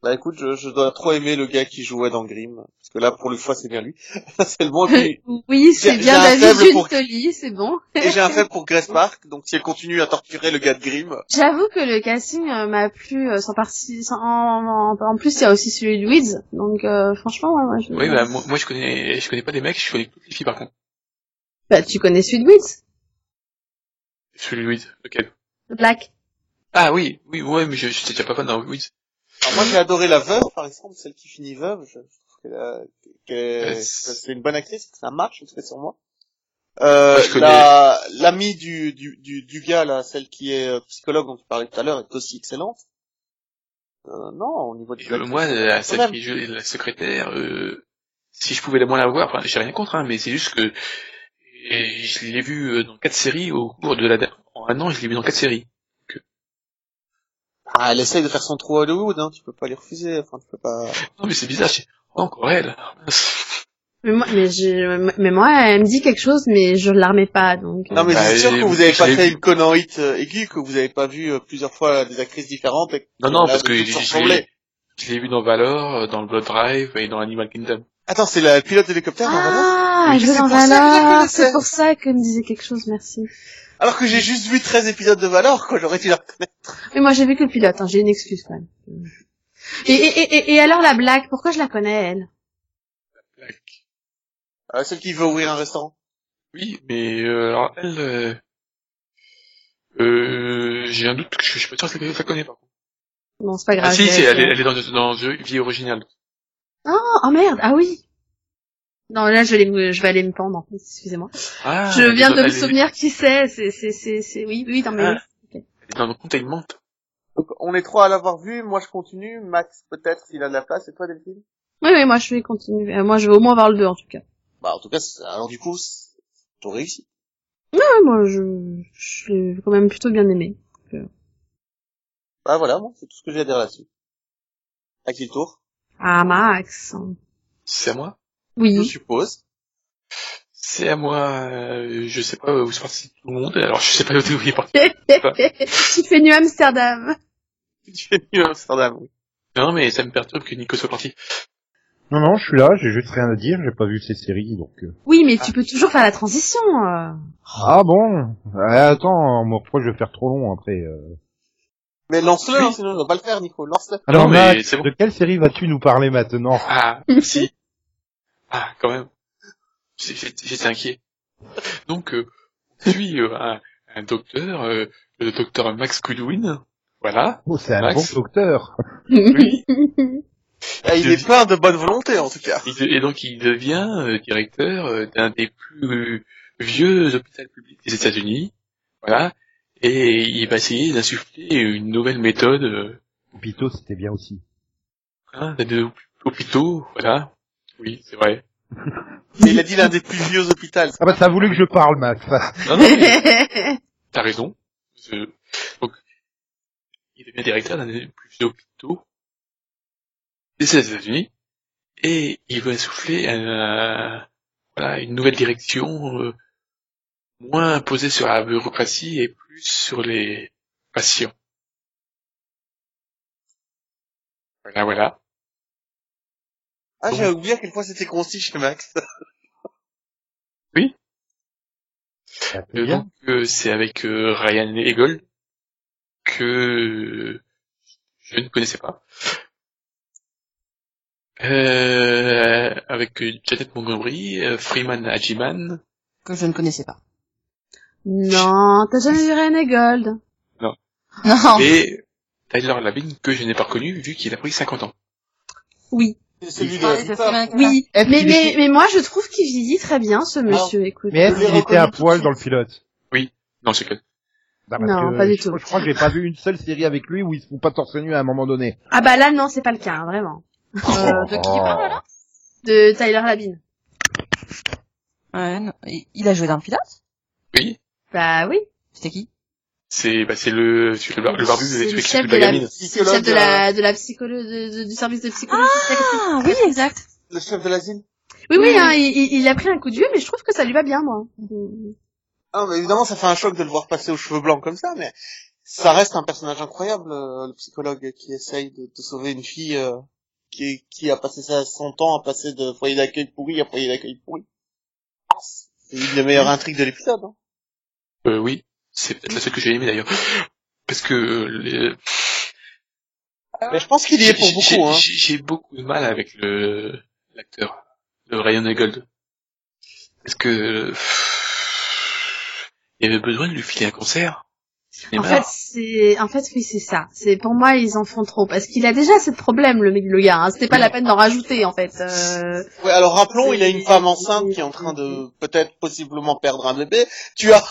Bah écoute, je, je dois trop aimer le gars qui jouait dans Grimm, parce que là, pour le fois, c'est bien lui. c'est le bon. Puis- Oui, c'est bien David faible pour- c'est bon. Et j'ai un fait pour Grace Park, donc si elle continue à torturer le gars de Grimm, J'avoue que le casting euh, m'a plu euh, sans partie. Sans, en, en- en plus, il y a aussi celui de Weeds, donc euh, franchement, ouais, moi, je... Oui, bah, moi, moi, je connais, je connais pas des mecs, je connais toutes les filles par contre. Bah, tu connais celui de Weeds, Celui de Wiz, lequel le Black. Ah oui, oui, ouais, mais je, j'étais déjà pas fan dans Wiz. Moi j'ai adoré la veuve, par exemple, celle qui finit veuve. Je, trouve qu'elle a- qu'elle- Euh, que c'est- c'est une bonne actrice, que ça marche, en tout cas sur moi. Euh, la, l'amie du, du, du, du gars, là, celle qui est euh, psychologue dont tu parlais tout à l'heure, est aussi excellente. Euh, non, au niveau du Euh, moi, la, celle qui joue la secrétaire, euh, si je pouvais la moins la voir, enfin, j'ai rien contre, hein, mais c'est juste que et je l'ai vu euh, dans quatre séries au cours de la en un an, je l'ai vu dans quatre séries. Ah, elle essaye de faire son trou à Hollywood, hein, tu peux pas les refuser, enfin, tu peux pas... Non, mais c'est bizarre, c'est encore elle. Mais moi, mais, je, mais moi, elle me dit quelque chose, mais je la remets pas, donc. euh, Non, mais Bah, c'est sûr j'ai- que vous avez je pas fait une connerie euh, aiguë, que vous avez pas vu euh, plusieurs fois des actrices différentes. et Non, non, parce que je, l'ai, vu dans Valor, dans le Blood Drive et dans Animal Kingdom. Attends, c'est la pilote d'hélicoptère dans Valor Ah, je vais valeur. connaissais. C'est pour ça qu'elle me disait quelque chose, merci. Alors que j'ai juste vu 13 épisodes de Valor, quoi, j'aurais dû la reconnaître. Mais moi, j'ai vu que le pilote, hein, j'ai une excuse quand même. Et, et, et, et- et alors la blague, pourquoi je la connais, elle? Euh, celle qui veut ouvrir un restaurant. Oui, mais euh, alors elle, euh, euh, j'ai un doute que je, je suis pas sûr que je la- la connais par contre. Bon, c'est pas grave. Ah si, si, elle est, elle est dans, dans The Vie originale. Oh, oh merde, ah oui. Non, là, je vais, aller- je vais aller me pendre, excusez-moi. Ah, je viens de me souvenir qui c'est, c'est, c'est, c'est, c'est, oui, oui, dans mes Ah. est dans le Containment. Donc, on est trois à l'avoir vu, moi je continue, Max peut-être s'il a de la place, et toi Delphine? Oui, oui, moi, je vais continuer. Euh, Moi, je vais au moins voir le 2, en tout cas. Bah en tout cas, alors du coup, t'as réussi. Ouais, moi, je, je l'ai quand même plutôt bien aimé. Bah voilà, bon, c'est tout ce que j'ai à dire là-dessus. À qui le tour? Ah, Max. C'est à moi? Je Oui. suppose. C'est à moi. euh, je sais pas où est parti tout le monde. Alors je sais pas où il est parti. tu fais New Amsterdam. Tu es mieux à Amsterdam, oui. Non, mais ça me perturbe que Nico soit parti. Non, non, je suis là, j'ai juste rien à dire, j'ai pas vu ces séries, donc... euh. Oui, mais tu peux toujours faire la transition. euh. Ah bon? Eh, Attends, moi, pourquoi je vais faire trop long après euh Mais lance-le, Oui. hein, sinon on va pas le faire, Nico, lance-le. Alors Non, mais Max, c'est bon. de quelle série vas-tu nous parler maintenant? Ah, si. Ah, quand même. J'étais inquiet. Donc, euh, on suit euh, un, un docteur, euh, le docteur Max Goodwin. Voilà. Oh, c'est un Max. bon docteur Oui. Ah, il est plein de bonne volonté, en tout cas. De- Et donc, il devient euh, directeur euh, d'un des plus euh, vieux hôpitaux publics des États-Unis. Voilà. Et il va essayer d'insuffler une nouvelle méthode euh, Pito, c'était bien aussi. hein, des hôpitaux. Voilà. Oui, c'est vrai. Mais il a dit l'un des plus vieux hôpitaux. Ah bah, t'as voulu que je parle, Max. Non, non, mais t'as raison. Je- Donc, il devient directeur d'un des plus vieux hôpitaux des États-Unis. et il veut insouffler euh, voilà, une nouvelle direction euh, moins posée sur la bureaucratie et plus sur les patients. Voilà, voilà. Ah, j'avais oublié à quelle fois c'était concis chez Max. Peut Euh, bien. donc euh, c'est avec euh, Ryan Eagle que je ne connaissais pas. Euh, avec Janet Montgomery, Freeman Hajiman, Que je ne connaissais pas. Non, t'as jamais vu René Gold. Non. et Tyler Labine que je n'ai pas reconnu vu qu'il a pris 50 ans. Oui. C'est celui de Ah. Freeman Oui. Mais, mais, mais moi, je trouve qu'il vieillit très bien, ce monsieur, écoute. Mais est-ce qu'il était à poil dans le pilote Non, c'est que Bah, parce Non, que pas du je, tout. Je crois que j'ai pas vu une seule série avec lui où ils se font pas torse nu à un moment donné. Ah bah là, non, c'est pas le cas, hein, vraiment. Euh, de qui parle, là De Tyler Labine. Ouais, non. Il a joué dans le pilote? Oui, Bah oui. C'était qui? C'est bah, c'est le le, bar- le barbu C'est celui le qui chef de la gamine. le chef de la, de la de- de- du service de psychologie. Ah, oui, exact. Le chef de l'asile. Oui, oui, Oui, hein, il, il- a pris un coup de vieux, mais je trouve que ça lui va bien, moi. Ah, mais évidemment, ça fait un choc de le voir passer aux cheveux blancs comme ça, mais ça reste un personnage incroyable, euh, le psychologue qui essaye de, de sauver une fille euh, qui, qui a passé sa, son temps à passer de foyer d'accueil pourri à foyer d'accueil pourri. C'est une des meilleures intrigues de l'épisode. Hein. Euh, oui, c'est peut-être la seule que j'ai aimée d'ailleurs. Parce que les- Mais je pense qu'il y est pour beaucoup. Hein. J'ai beaucoup de mal avec le l'acteur, le Ryan Eagle. Parce que il y avait besoin de lui filer un concert. En fait, c'est, en fait, oui, c'est ça. C'est, pour moi, ils en font trop. Parce qu'il a déjà ce problème, le, mec- le gars. Hein. C'était pas la peine d'en rajouter, en fait. Euh... Ouais, alors rappelons, il a une femme enceinte qui est en train de peut-être possiblement perdre un bébé. Tu as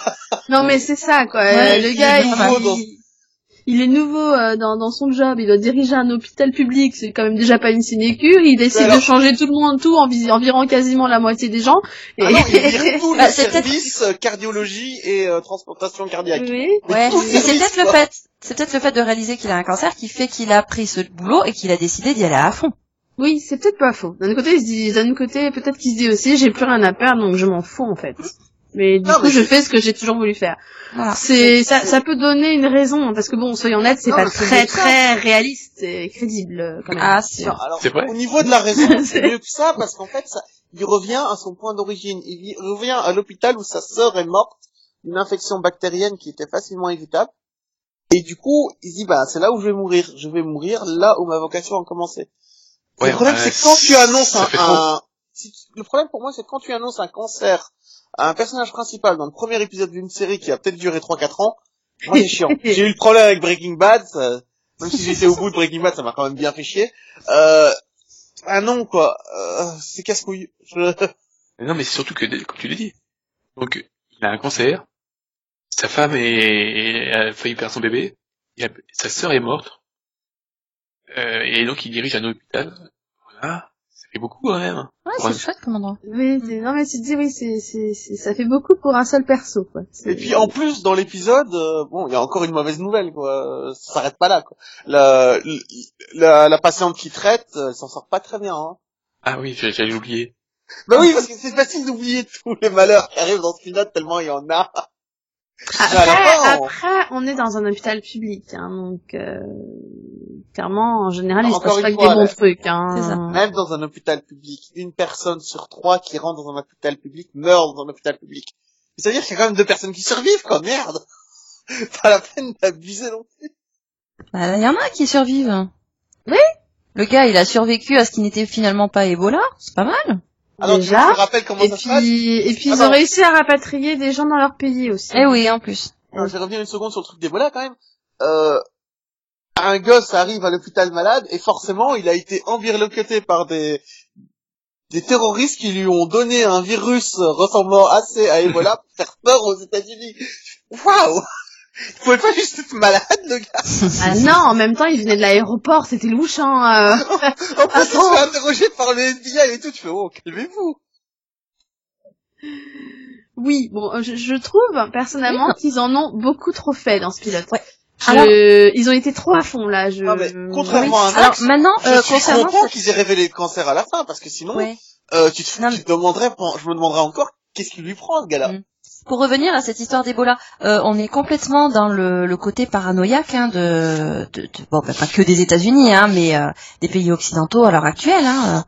Non, mais c'est ça, quoi. Ouais, le gars, il, il est nouveau euh, dans, dans son job. Il doit diriger un hôpital public. C'est quand même déjà pas une sinécure. Il décide alors- de changer tout le monde, tout, en, vis- en virant quasiment la moitié des gens. Et... Ah non, il vire tous Bah, les c'est peut-être- services euh, cardiologie et euh, transplantation cardiaque. oui. Ouais, tout mais c'est service, peut-être le fait, c'est peut-être le fait de réaliser qu'il a un cancer qui fait qu'il a pris ce boulot et qu'il a décidé d'y aller à fond. Oui, c'est peut-être pas faux. D'un côté, il se dit, d'un côté, peut-être qu'il se dit aussi, j'ai plus rien à perdre, donc je m'en fous, en fait. Mais du Non, coup, mais je fais ce que j'ai toujours voulu faire. Voilà. C'est, ça, ça peut donner une raison, parce que bon, soyons honnêtes, c'est pas très, très réaliste et crédible, euh, quand même. Ah, c'est alors, vrai au niveau de la raison, c'est mieux que ça parce qu'en fait, ça, il revient à son point d'origine. Il revient à l'hôpital où sa sœur est morte d'une infection bactérienne qui était facilement évitable. Et du coup, il se dit, bah, c'est là où je vais mourir. Je vais mourir là où ma vocation a commencé. Ouais, le problème, bah, c'est que quand tu annonces un, un- si tu- le problème pour moi, c'est que quand tu annonces un cancer à un personnage principal dans le premier épisode d'une série qui a peut-être duré 3-4 ans, moi, c'est chiant. J'ai eu le problème avec Breaking Bad, ça- même si j'étais au bout de Breaking Bad, ça m'a quand même bien fait chier. Euh, ah non, quoi, euh, c'est casse-couille. Je... Mais Non, mais c'est surtout que, comme tu l'as dit, donc il a un cancer, sa femme est, a failli perdre son bébé, a- sa sœur est morte, euh, et donc il dirige un hôpital. Voilà, fait beaucoup quand même. Ouais, c'est chouette comme endroit. Oui, c'est- non, mais tu te dis, oui, c'est, c'est, c'est- ça fait beaucoup pour un seul perso, quoi. Et puis en plus, dans l'épisode, euh, bon, il y a encore une mauvaise nouvelle, quoi. Euh, Ça s'arrête pas là, quoi. La, la, la patiente qui traite, euh, elle s'en sort pas très bien, hein. Ah oui, j'ai- j'allais oublier. Bah oui, parce que c'est facile d'oublier tous les malheurs qui arrivent dans ce pilote tellement il y en a. Après, fin, on- après, on est dans un hôpital public, hein, donc euh, clairement, en général, il se passe pas que fois, des bons là. trucs. Hein. C'est ça. Même dans un hôpital public, une personne sur trois qui rentre dans un hôpital public meurt dans un hôpital public. C'est-à-dire qu'il y a quand même deux personnes qui survivent, quoi, merde Pas la peine d'abuser non plus. Bah, il y en a qui survivent. Oui. Le gars, il a survécu à ce qui n'était finalement pas Ebola. C'est pas mal. Alors, tu Déjà. me rappelles comment Et ça se passe puis, et puis ils ont réussi à rapatrier des gens dans leur pays aussi. Eh oui, en plus. Alors, je vais revenir une seconde sur le truc d'Ebola, quand même. Euh, un gosse arrive à l'hôpital malade, et forcément, il a été envirloqueté par des, des terroristes qui lui ont donné un virus ressemblant assez à Ebola pour faire peur aux États-Unis. Waouh Il pouvait pas juste être malade, le gars. Ah non, en même temps, ils venaient de l'aéroport, c'était louche, hein. euh. En plus, il se fait interroger par le FBI et tout. Tu fais, oh, calmez-vous. Oui, bon, euh, je, je trouve personnellement qu'ils en ont beaucoup trop fait dans ce pilote. Ouais. Je... Alors- Ils ont été trop à fond là. Je... Ah, mais contrairement à un Alors Max, maintenant, je euh, content cette- qu'ils aient révélé le cancer à la fin, parce que sinon, Ouais. euh, tu te, Non, tu te demanderais, je me demanderais encore, qu'est-ce qui lui prend, ce gars-là? Mm. Pour revenir à cette histoire d'Ebola, euh, on est complètement dans le, le côté paranoïaque hein, de, de, de- bon, bah, pas que des États-Unis, hein, mais euh, des pays occidentaux à l'heure actuelle. Hein.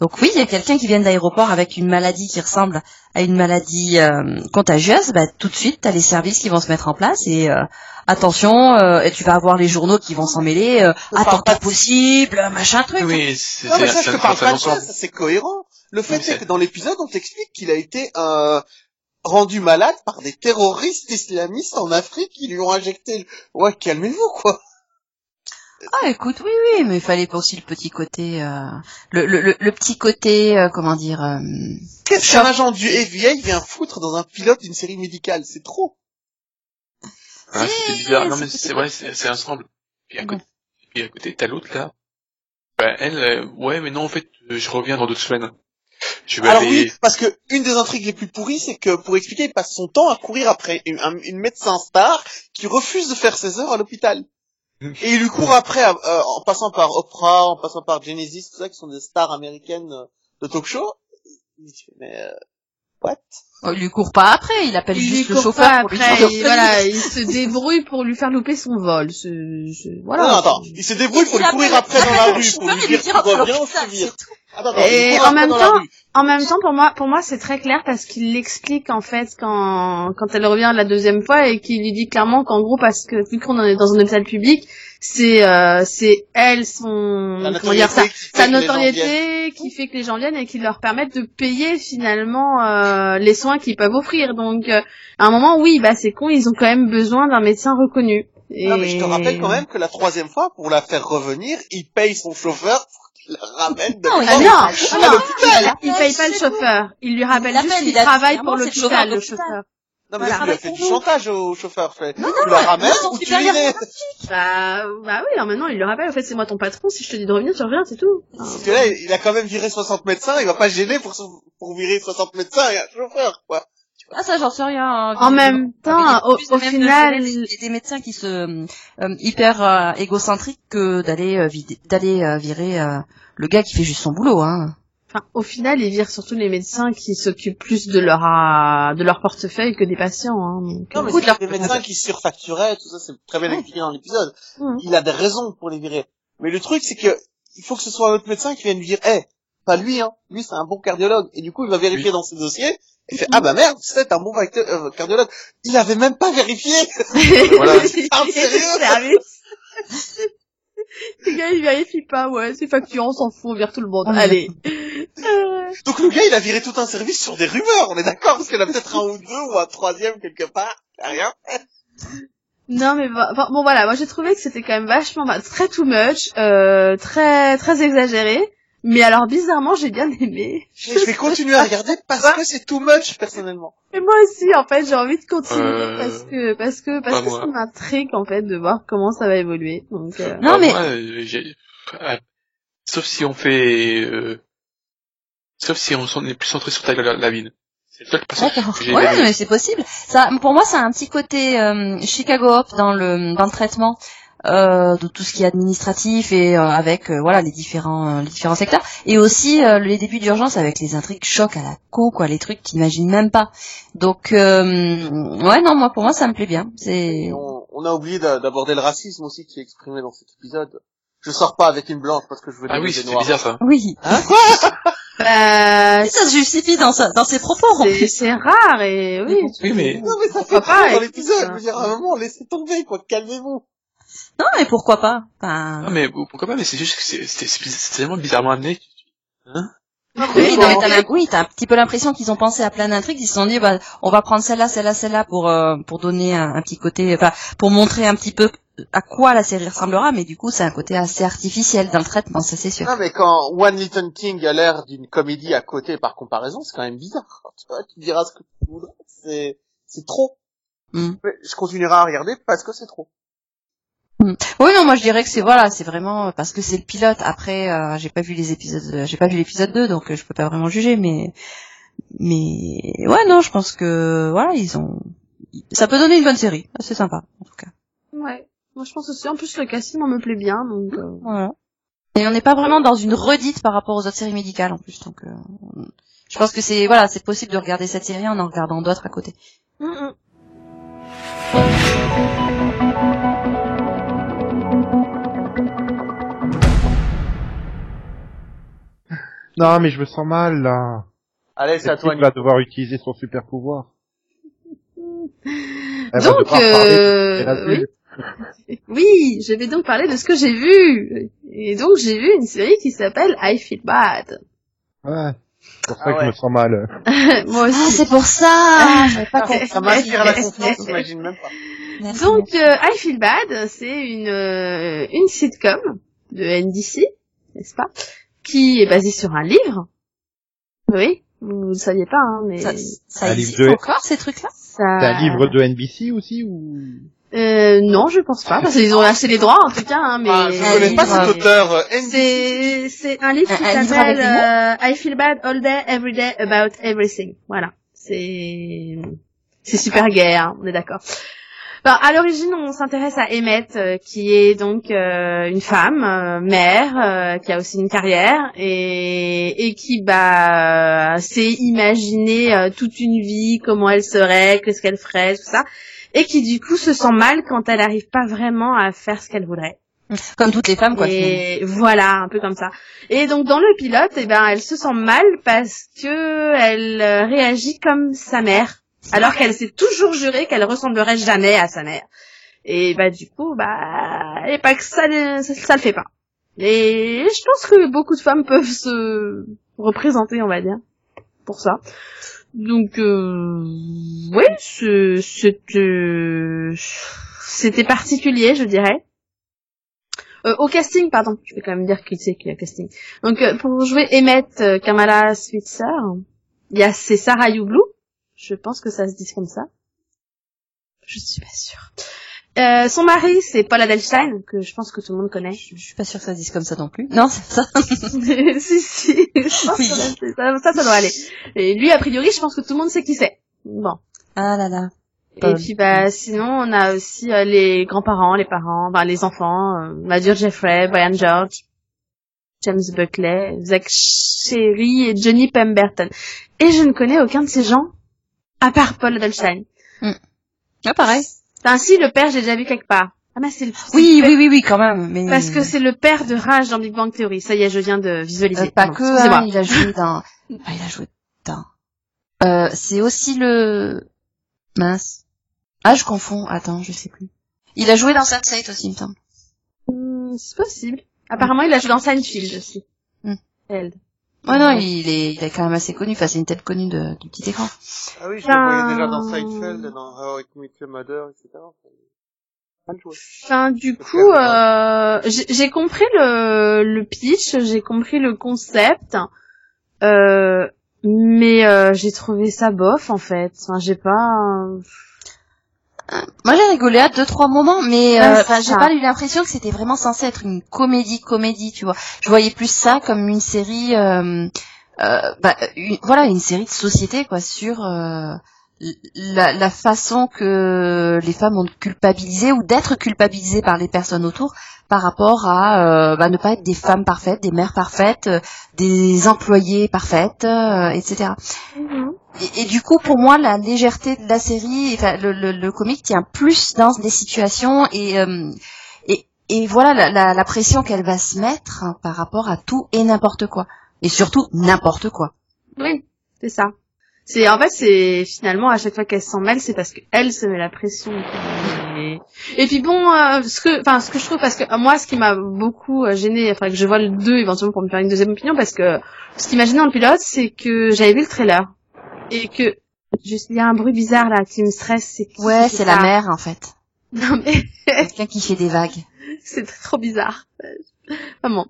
Donc oui, il y a quelqu'un qui vient d'aéroport avec une maladie qui ressemble à une maladie euh, contagieuse, bah, tout de suite, tu as les services qui vont se mettre en place et euh, attention, euh, et tu vas avoir les journaux qui vont s'en mêler, euh, parle attentat pas possible, machin truc. Oui, c'est ça, je un te parle pas de ça, c'est cohérent. Le fait Oui, est c'est- que dans l'épisode, on t'explique qu'il a été euh, rendu malade par des terroristes islamistes en Afrique qui lui ont injecté le... Ouais, calmez-vous, quoi. Ah écoute, oui, oui, mais il fallait pas aussi le petit côté, euh, le, le, le, le petit côté, euh, comment dire, euh, Qu'est-ce qu'un agent du FBI vient foutre dans un pilote d'une série médicale? C'est trop. Ah, c'était bizarre. Non, mais c'est- vrai, c'est c'est ensemble. Puis à côté, puis à côté, t'as l'autre, là. Bah, elle, euh, ouais, mais non, en fait, euh, je reviens dans deux semaines. Vais Alors oui, parce que une des intrigues les plus pourries, c'est que pour expliquer, il passe son temps à courir après une, un- une médecin star qui refuse de faire ses heures à l'hôpital. Et il lui court après euh, en passant par Oprah, en passant par Genesis, tout ça, qui sont des stars américaines euh, de talk show. Mais euh, what oh, il lui court pas après, il appelle Il lui juste le chauffeur pas pour lui il, voilà, il se débrouille pour lui faire louper son vol. Voilà. Non, non, attends, il se débrouille pour lui courir après dans la rue, pour lui dire bien. Attends, attends, Et en même temps- rue. En même temps, pour moi, pour moi, c'est très clair parce qu'il l'explique en fait quand quand elle revient la deuxième fois et qu'il lui dit clairement qu'en gros parce que vu qu'on est dans un hôpital public, c'est euh, c'est elle son comment dire ça, sa notoriété qui fait que les gens viennent et qui leur permettent de payer finalement euh, les soins qu'ils peuvent offrir. Donc euh, à un moment, oui, bah c'est con, ils ont quand même besoin d'un médecin reconnu. Et... Non, mais je te rappelle quand même que la troisième fois, pour la faire revenir, il paye son chauffeur pour qu'il la ramène de Non, il Ah non, Ah, non, non, il, il paye pas le chauffeur. Il lui rappelle Il juste qu'il il travaille pour c'est le l'hôpital, le chauffeur. Non, mais tu lui as fait du chantage au chauffeur. Fait, Non, tu la ramènes non, ou tu mets Bah, bah oui, alors maintenant il lui rappelle, en fait c'est moi ton patron, si je te dis de revenir, tu reviens, c'est tout. Parce que là, il a quand même viré 60 médecins, il va pas gêner pour, son- pour virer 60 médecins et un chauffeur, quoi. Ah ça j'en sais rien. hein. En même temps, Il y a au, au même de final, gérer des, des médecins qui se euh, hyper euh, égocentriques que d'aller euh, vider- d'aller euh, virer euh, le gars qui fait juste son boulot. Hein. Enfin, au final, ils virent surtout les médecins qui s'occupent plus de leur euh, de leur portefeuille que des patients. Hein, donc, Non, euh, mais c'est leur- des médecins qui surfacturaient, tout ça, c'est très bien Ouais. expliqué dans l'épisode. Il a des raisons pour les virer. Mais le truc, c'est que, il faut que ce soit un autre médecin qui vienne lui dire, eh, pas lui, hein. Lui, c'est un bon cardiologue. Et du coup, il va vérifier dans ses dossiers, et fait, ah bah merde, c'est un bon facteur- euh, cardiologue. Il avait même pas vérifié. Voilà. Ah, sérieux Service. Les gars, ils vérifient pas, ouais, c'est facturant, on s'en fout, on vire tout le monde. Allez. Donc le gars, il a viré tout un service sur des rumeurs, on est d'accord, parce qu'il y en a peut-être un ou deux, ou un troisième quelque part. Rien. Non mais bon, bon, bon, voilà, moi j'ai trouvé que c'était quand même vachement bah, très too much, euh, très très exagéré. Mais alors bizarrement j'ai bien aimé. Mais je vais continuer à regarder parce que c'est too much, personnellement. Et moi aussi en fait j'ai envie de continuer Euh, parce que parce que parce pas que moi. ça m'intrigue en fait de voir comment ça va évoluer. Donc euh, Non, mais- moi, euh, sauf si on fait, euh, sauf si on est plus centré sur ta la, la ville. C'est D'accord. Ouais, mais c'est possible. Ça, pour moi, ça a un petit côté euh, Chicago Hop dans le dans le traitement euh, de tout ce qui est administratif et euh, avec euh, voilà les différents euh, les différents secteurs et aussi euh, les débuts d'urgence avec les intrigues choc à la con quoi, les trucs qu'ils n'imaginent même pas. Donc euh, ouais, non, moi pour moi ça me plaît bien. C'est on, on a oublié d'a- d'aborder le racisme aussi qui est exprimé dans cet épisode. Je sors pas avec une blanche parce que je veux Ah oui, des c'était noirs. bizarre ça. oui. Hein, bah, ça se justifie dans sa, dans ses propos. en c'est plus. c'est rare et oui. Oui, mais Non mais ça fait pas, dans l'épisode. Je veux dire, à un moment, laissez tomber, quoi. Calmez-vous. Non, mais pourquoi pas? Enfin, non mais pourquoi pas, mais c'est juste que c'est tellement bizarrement amené. Hein? Oui, non, mais t'as, oui, t'as un petit peu l'impression qu'ils ont pensé à plein d'intrigues. Ils se sont dit, bah, on va prendre celle-là, celle-là, celle-là pour euh, pour donner un, un petit côté, enfin, pour montrer un petit peu à quoi la série ressemblera. Mais du coup, c'est un côté assez artificiel dans le traitement, ça c'est sûr. Non mais quand One Little Thing a l'air d'une comédie à côté par comparaison, c'est quand même bizarre. Tu vois, tu diras ce que tu voudras. C'est, c'est trop. Mm. Mais je continuerai à regarder parce que c'est trop. Oui, non, moi je dirais que c'est voilà, c'est vraiment parce que c'est le pilote. Après, euh, j'ai pas vu les épisodes, euh, j'ai pas vu l'épisode 2, donc euh, je peux pas vraiment juger. Mais mais ouais, non, je pense que voilà, ils ont, ça peut donner une bonne série. C'est sympa en tout cas. Ouais. Moi, je pense aussi. En plus, le casting, on me plaît bien, donc. euh, Voilà. Et on n'est pas vraiment dans une redite par rapport aux autres séries médicales en plus. Donc, euh, je pense que c'est voilà, c'est possible de regarder cette série en en regardant d'autres à côté. hum, hum. Non, mais je me sens mal, là. Allez, c'est à toi. fille va devoir utiliser son super pouvoir. Elle Donc, euh, oui. Oui, je vais donc parler de ce que j'ai vu. Et donc, j'ai vu une série qui s'appelle I Feel Bad. Ouais. C'est pour ça Ah que ouais. je me sens mal. Moi Ah, aussi. c'est pour ça. Pas Ah. Ça m'inspire la confiance, j'imagine même pas. Merci. Donc, euh, I Feel Bad, c'est une, euh, une sitcom de NBC, n'est-ce pas? Qui est basée sur un livre. Oui, vous ne saviez pas, hein, mais ça, existe de- encore ces trucs-là? Ça... C'est un livre de NBC aussi ou Euh, non, je pense pas, parce qu'ils ont acheté les droits en tout cas, hein, mais... Ah, je connais pas cet auteur. euh, NBC. C'est c'est un livre qui s'appelle euh, I Feel Bad All Day Every Day About Everything. Voilà. C'est c'est super gay, hein, on est d'accord. Enfin, à l'origine, on s'intéresse à Emmett, euh, qui est donc euh, une femme, euh, mère, euh, qui a aussi une carrière et, et qui bah s'est imaginé euh, toute une vie, comment elle serait, qu'est-ce qu'elle ferait, tout ça, et qui du coup se sent mal quand elle n'arrive pas vraiment à faire ce qu'elle voudrait. Comme toutes les femmes, quoi. Et voilà, un peu comme ça. Et donc dans le pilote, eh ben, elle se sent mal parce que elle euh, réagit comme sa mère, alors qu'elle s'est toujours juré qu'elle ressemblerait jamais à sa mère. Et bah du coup, bah, et pas que ça, ne- ça, ça le fait pas. Et je pense que beaucoup de femmes peuvent se représenter, on va dire, pour ça. Donc, euh, ouais, ce- c'était, c'était particulier, je dirais. Euh, au casting, pardon, je vais quand même dire qui c'est qui est au casting. Donc euh, pour jouer Emmett euh, Kamala Switzer, il y a c'est Sarah. Je pense que ça se dit comme ça. Je suis pas sûre. Euh, son mari, c'est Paul Adelstein, que je pense que tout le monde connaît. Je suis pas sûre que ça se dise comme ça non plus. Non, c'est ça. si, si, je pense Oui. que ça, ça, ça doit aller. Et lui, a priori, je pense que tout le monde sait qui c'est. Bon. Ah là là. Et puis bah sinon on a aussi euh, les grands-parents, les parents, enfin les enfants, euh, Madur Jeffrey, Brian George, James Buckley, Zach Sherry et Johnny Pemberton. Et je ne connais aucun de ces gens à part Paul Adelstein. Ah, pareil. Enfin si le père j'ai déjà vu quelque part. Ah mais c'est le Oui, le oui, oui, oui, quand même. Mais Parce que c'est le père de Rage dans Big Bang Theory. Ça y est, je viens de visualiser. Euh, pas que. hein, il a joué dans. Ah, il a joué dans. Euh, c'est aussi le. Mince. Ah, je confonds. Attends, je sais plus. Il a joué dans Sunset aussi, il me semble. Hmm, c'est possible. Apparemment il a joué dans Seinfeld aussi. Hmm. Elle. Ouais, non, il est, il est quand même assez connu. Enfin, c'est une tête connue de, du petit écran. Ah oui, je le voyais déjà dans Seinfeld, dans How I Met Your Mother, etc. Enfin, du coup, euh, j'ai j'ai compris le, le pitch, j'ai compris le concept, euh, mais euh, j'ai trouvé ça bof en fait. Enfin, j'ai pas. Moi, j'ai rigolé à deux, trois moments, mais Ouais, euh, j'ai pas eu l'impression que c'était vraiment censé être une comédie, comédie, tu vois. Je voyais plus ça comme une série, euh, euh, bah, une- voilà, une série de société, quoi, sur euh, la, la façon que les femmes ont de culpabiliser ou d'être culpabilisées par les personnes autour par rapport à euh, bah, ne pas être des femmes parfaites, des mères parfaites, des employées parfaites, euh, etc. Et, du coup, pour moi, la légèreté de la série, enfin, le, le, le comique tient plus dans des situations et euh, et, et voilà la, la, la pression qu'elle va se mettre par rapport à tout et n'importe quoi, et surtout n'importe quoi. Oui, c'est ça. C'est en fait c'est finalement à chaque fois qu'elle se sent mal, c'est parce qu'elle se met la pression. Et, et puis bon, euh, ce que, enfin ce que je trouve parce que moi, ce qui m'a beaucoup euh, gêné, enfin que je vois le 2 éventuellement pour me faire une deuxième opinion, parce que ce qui m'a gêné dans le pilote, c'est que j'avais vu le trailer et que juste il y a un bruit bizarre là qui me stresse. C'est Ouais, c'est la mère en fait, Non mais quelqu'un qui fait des vagues. c'est trop bizarre. Enfin bon.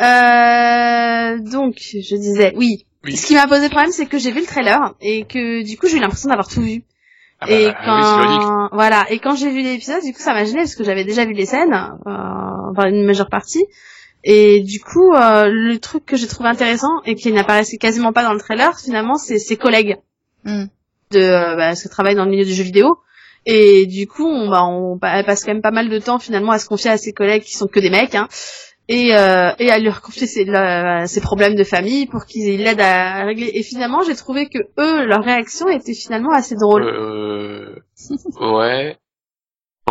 Euh, donc, je disais, oui. Oui. Ce qui m'a posé problème, c'est que j'ai vu le trailer et que du coup, j'ai eu l'impression d'avoir tout vu. Ah bah, et oui, quand, voilà, et quand j'ai vu l'épisode, du coup, ça m'a gêné parce que j'avais déjà vu les scènes, euh, enfin une majeure partie. Et du coup, euh, le truc que j'ai trouvé intéressant et qui n'apparaissait quasiment pas dans le trailer, finalement, c'est ses collègues Hmm. de, euh, bah, ce travail dans le milieu du jeu vidéo Et du coup, on, bah, on elle passe quand même pas mal de temps finalement à se confier à ses collègues qui sont que des mecs, hein, et, euh, et à leur confier ses, la- ses problèmes de famille pour qu'ils l'aident à régler. Et finalement, j'ai trouvé que eux, leur réaction était finalement assez drôle. Euh, ouais.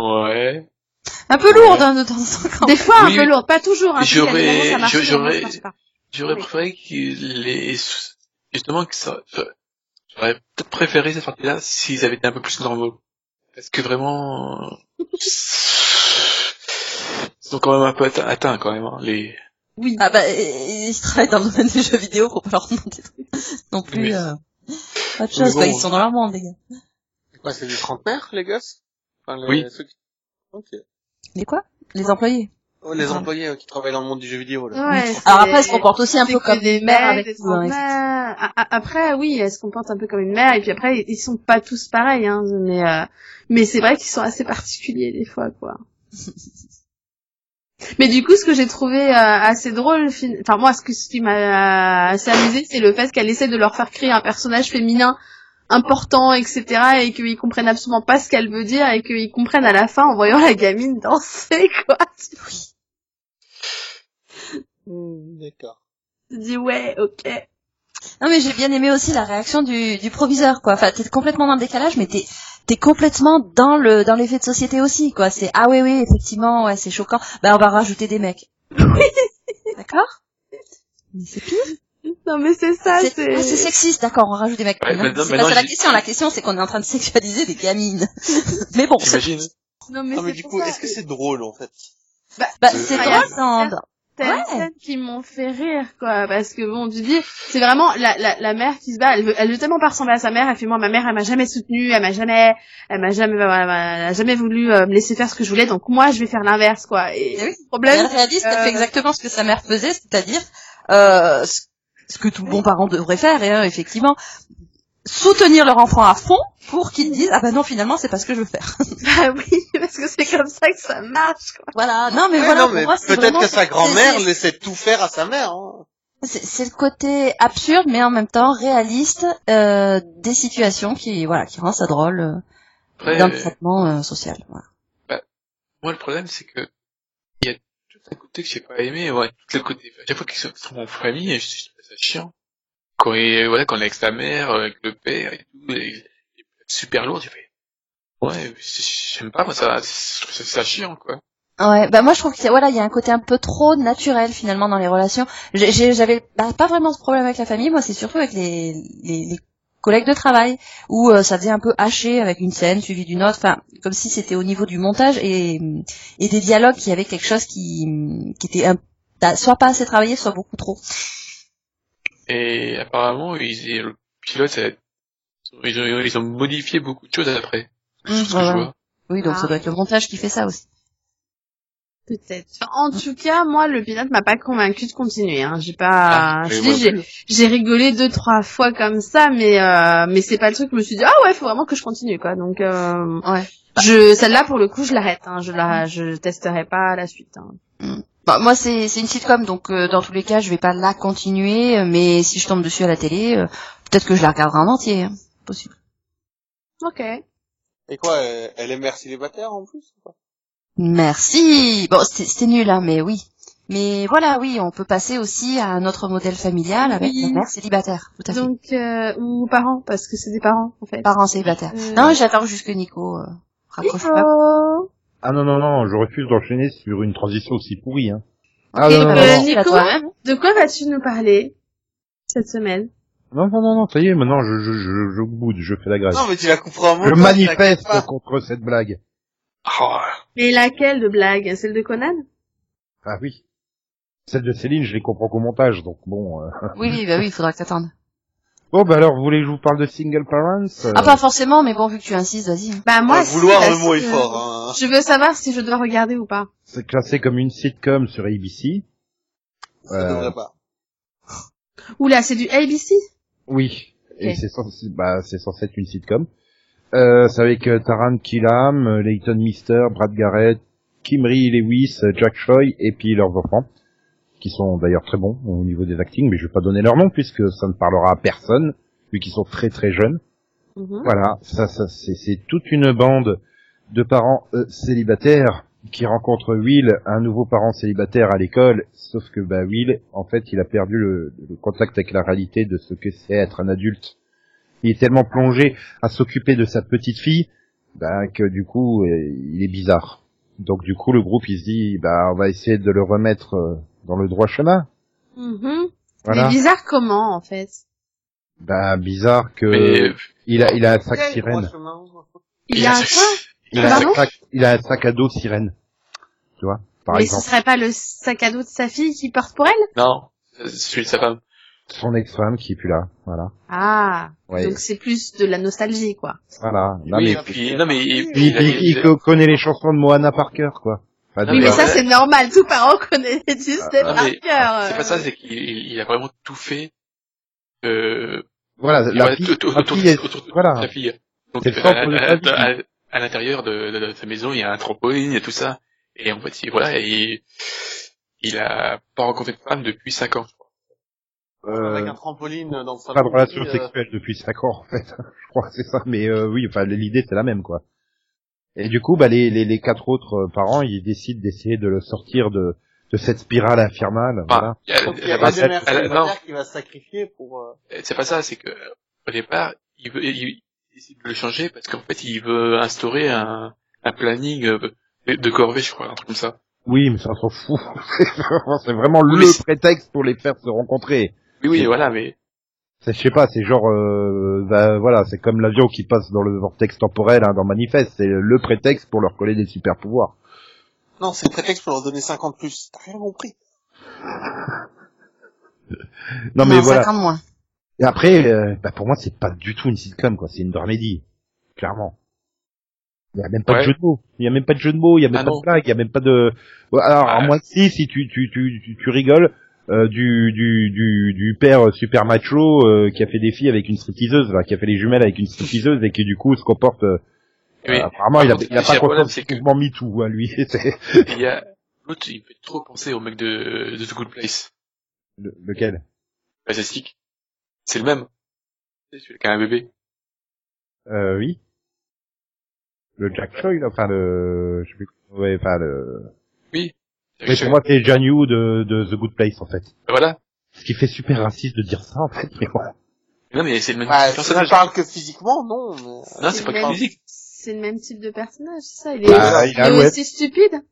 Ouais. Un peu lourde hein, de temps en temps. quand Des fois un peu oui. lourd, pas toujours. Hein, J'aurais- j'aurais- pas. J'aurais Oui. préféré qu'il les, justement que ça, j'aurais peut-être préféré cette partie-là s'ils avaient été un peu plus normaux. Parce que vraiment, ils sont quand même un peu atteints, atteints quand même, hein, les, Oui. Ah bah, ils travaillent dans le domaine des jeux vidéo, faut pas leur demander des trucs non plus. Oui. Euh, pas de Mais choses, quoi. bon. Ils sont dans leur monde, les gars. Quoi, c'est des trentenaires, les gosses? Enfin, les, Oui. ceux qui... Ok. Mais quoi? Les employés. Oh, les Ah. employés euh, qui travaillent dans le monde du jeu vidéo, là. Ouais, Alors après, ils se comportent aussi un peu comme des mères avec des hein, Après, oui, elles se comportent un peu comme une mère, et puis après, ils sont pas tous pareils, hein, mais euh, mais c'est vrai qu'ils sont assez particuliers des fois, quoi. mais du coup, ce que j'ai trouvé euh, assez drôle, fin- enfin moi, ce, que, ce qui m'a assez amusé, c'est le fait qu'elle essaie de leur faire créer un personnage féminin important, etc., et qu'ils comprennent absolument pas ce qu'elle veut dire, et qu'ils comprennent à la fin en voyant la gamine danser, quoi. Hmm, D'accord. Tu te dis ouais, ok. Non mais j'ai bien aimé aussi la réaction du, du proviseur quoi. Enfin t'es complètement dans le décalage mais t'es t'es complètement dans le dans l'effet de société aussi quoi. C'est ah oui oui effectivement ouais c'est choquant. Bah on va rajouter des mecs. D'accord? Mais c'est pire. Non mais c'est ça, C'est c'est... ah, sexiste d'accord on rajoute des mecs. Ouais, Non, maintenant- c'est pas ça la question. La question c'est qu'on est en train de sexualiser des gamines. mais bon. c'est- j'imagine. Non mais, Non, mais c'est du coup, est-ce que c'est drôle, en fait? Bah Euh, c'est drôle dans- T'as des Ouais. scènes qui m'ont fait rire, quoi, parce que bon, tu dis, c'est vraiment la, la, la mère qui se bat, elle veut, elle veut tellement pas ressembler à sa mère, elle fait moi, ma mère, elle m'a jamais soutenue, elle m'a jamais, elle m'a jamais, elle m'a- elle a jamais voulu euh, me laisser faire ce que je voulais, donc moi, je vais faire l'inverse, quoi. Et Eh oui. le problème, Elle réaliste, elle euh, fait exactement ce que sa mère faisait, c'est-à-dire euh, ce ce que tout bon parent devrait faire, et hein, effectivement, soutenir leur enfant à fond pour qu'ils disent ah bah non finalement c'est pas ce que je veux faire. bah oui, parce que c'est comme ça que ça marche, quoi. voilà, non mais Ouais, voilà non, pour mais moi c'est peut-être que sa grand-mère laissait tout faire à sa mère. Hein. c'est c'est le côté absurde mais en même temps réaliste euh, des situations qui voilà qui rend ça drôle euh, Après, dans le euh, traitement euh, social. Voilà. moi, le problème, c'est que, il y a tout un côté que j'ai pas aimé, ouais, tout le côté, à chaque fois qu'ils sont, en famille, je je trouve ça chiant. Quand il, voilà, quand on est avec sa mère, avec le père et tout, et, et super lourd, j'ai fait, ouais, j'aime pas, moi, ça, ça, chiant, quoi. Ouais, bah moi je trouve a, voilà, il y a un côté un peu trop naturel finalement dans les relations. J'avais bah, pas vraiment ce problème avec la famille, moi c'est surtout avec les, les, collègues de travail où euh, ça faisait un peu haché avec une scène suivie d'une autre, enfin comme si c'était au niveau du montage et, et des dialogues qui avaient quelque chose qui, qui était bah, soit pas assez travaillé, soit beaucoup trop. Et apparemment, ils, le pilote, ils ont, ils ont modifié beaucoup de choses après. Mmh, C'est ce que ouais, je ouais. vois. Oui, donc Ah. ça doit être le montage qui fait ça aussi. Peut-être. En tout cas, moi, le pilote m'a pas convaincu de continuer. Hein. J'ai pas. Ah, j'ai, rigolé deux trois fois comme ça, mais euh, mais c'est pas le truc. Je me suis dit ah ouais, faut vraiment que je continue quoi. Donc euh, ouais. Je celle-là pour le coup, je l'arrête. Hein. Je la, je testerai pas la suite. Hein. Bah, moi c'est c'est une sitcom donc euh, dans tous les cas je vais pas la continuer, euh, mais si je tombe dessus à la télé, euh, peut-être que je la regarderai en entier, hein. possible. Ok. Et quoi, elle, elle est mère célibataire, en plus ou pas? Merci. Bon, c'était c'était nul, hein, mais oui. Mais voilà, oui, on peut passer aussi à un autre modèle familial avec Oui. la mère célibataire, tout à fait. Donc euh, ou parents parce que c'est des parents en fait. Parents célibataires. Euh, Non, j'attends juste que Nico euh, raccroche pas. Ah non, non, non, je refuse d'enchaîner sur une transition aussi pourrie. Hein. Ah non, non, non, euh, non. Nico toi-même. De quoi vas-tu nous parler cette semaine? Non, non, non, non, ça y est, maintenant je, je, je, je boude, je fais la grève. Non, mais tu la un mot. je manifeste contre cette blague. Oh, Et laquelle de blague? Celle de Conan? Ah oui. Celle de Céline, je les comprends qu'au montage, donc bon. euh. Oui, oui, bah oui, il faudra que t'attendes. Bon, bah alors, vous voulez que je vous parle de Single Parents euh, Ah, pas forcément, mais bon, vu que tu insistes, vas-y. hein. Bah moi, vouloir le mot est fort. Hein. Je veux savoir si je dois regarder ou pas. C'est classé comme une sitcom sur ABC. Ça Euh, devrait pas. Oula, c'est du ABC Oui. Et c'est censé, bah, c'est censé être une sitcom. Euh, c'est avec euh, Taran Killam, euh, Leighton Mister, Brad Garrett, Kimry Lewis, Jack Choi et puis leurs enfants, qui sont d'ailleurs très bons au niveau des actings, mais je vais pas donner leur nom puisque ça ne parlera à personne, vu qu'ils sont très très jeunes. Mhm. Voilà, ça, ça c'est c'est toute une bande de parents euh, célibataires qui rencontrent Will, un nouveau parent célibataire à l'école, sauf que bah Will, en fait, il a perdu le, le contact avec la réalité de ce que c'est être un adulte. Il est tellement plongé à s'occuper de sa petite fille, bah, que du coup, euh, il est bizarre. Donc du coup, le groupe, il se dit, bah, on va essayer de le remettre euh, dans le droit chemin. Mhm. Voilà. Mais bizarre comment, en fait Bah, bizarre que Mais, il a, il a un sac sirène. Il a un quoi Il a, un sac, il a un sac à dos sirène. Tu vois, par Mais exemple. ce serait pas le sac à dos de sa fille qui porte pour elle? Non, c'est celui de sa femme. Son ex-femme qui est plus là. Voilà. Ah, Ouais. donc c'est plus de la nostalgie, quoi. Voilà. Non, oui, mais, puis, non, mais, il, il, il il- il il a- connaît les chansons de Moana par cœur, quoi. Enfin, Non, Oui, mais mais ça, c'est normal. Tout parent connaît les Disney Non, par mais cœur. c'est pas ça, c'est qu'il il a vraiment tout fait, euh, voilà, il la fille, voilà. sa fille. Donc, euh, à, l'intérieur de, de- de sa maison, il y a un trampoline, il y a tout ça. Et en fait, il, voilà, il, il a pas rencontré de femme depuis 5 ans, je crois. euh, Avec un trampoline dans sa pas de relation euh, sexuelle depuis 5 ans, en fait. Je crois que c'est ça. Mais euh, oui, enfin, l'idée, c'est la même, quoi. Et du coup, bah, les, les, les quatre autres euh, parents, ils décident d'essayer de le sortir de, de cette spirale infernale. Voilà. Enfin, il y a- Donc, il y la a base- pas de mère qui va se sacrifier pour... euh, c'est pas ça, c'est que, au départ, il veut, il, il décide de le changer parce qu'en fait, il veut instaurer un, un planning euh, de corvée, je crois, un truc comme ça. Oui, mais ça s'en fout. c'est vraiment Oui, le prétexte pour les faire se rencontrer. Oui, oui, voilà, mais, je sais pas, c'est genre, euh, bah, voilà, c'est comme l'avion qui passe dans le vortex temporel hein, dans Manifeste. C'est le prétexte pour leur coller des super pouvoirs. Non, c'est le prétexte pour leur donner 50 plus. T'as rien compris. Non, mais voilà. 50 moins. Et après, euh, bah, pour moi, c'est pas du tout une sitcom, quoi. C'est une dramédie, clairement. Il y a même pas de jeu de mots. Il y a même pas de jeu de mots. Il y a même Ah pas non. de blague. Il y a même pas de. Alors, à Ouais. moins que si, si tu tu tu tu, tu rigoles euh, du du du du père super macho euh, qui a fait des filles avec une stripteaseuse, là, qui a fait les jumelles avec une stripteaseuse et qui du coup se comporte. euh, Oui. euh, apparemment, il a, contre, il a pas conscience c'est que- mouvement MeToo, hein, lui. Il y a, l'autre, il fait trop penser au mec de, de The Good Place. Le- lequel? Majestic. C'est le même. C'est celui qui a un bébé. Euh, oui. Le Jack Choi, là, enfin le, je sais plus, ouais, enfin le. Oui. Mais pour moi, c'est Janyu de, de The Good Place, en fait. Voilà. Ce qui fait super raciste de dire ça, en fait, mais bon. Non, mais c'est le même Bah, ça ne personnage. parle que physiquement, non. Mais... Non, c'est pas le que même- physique. C'est le même type de personnage, c'est ça. Il est, Bah, il il a est aussi stupide.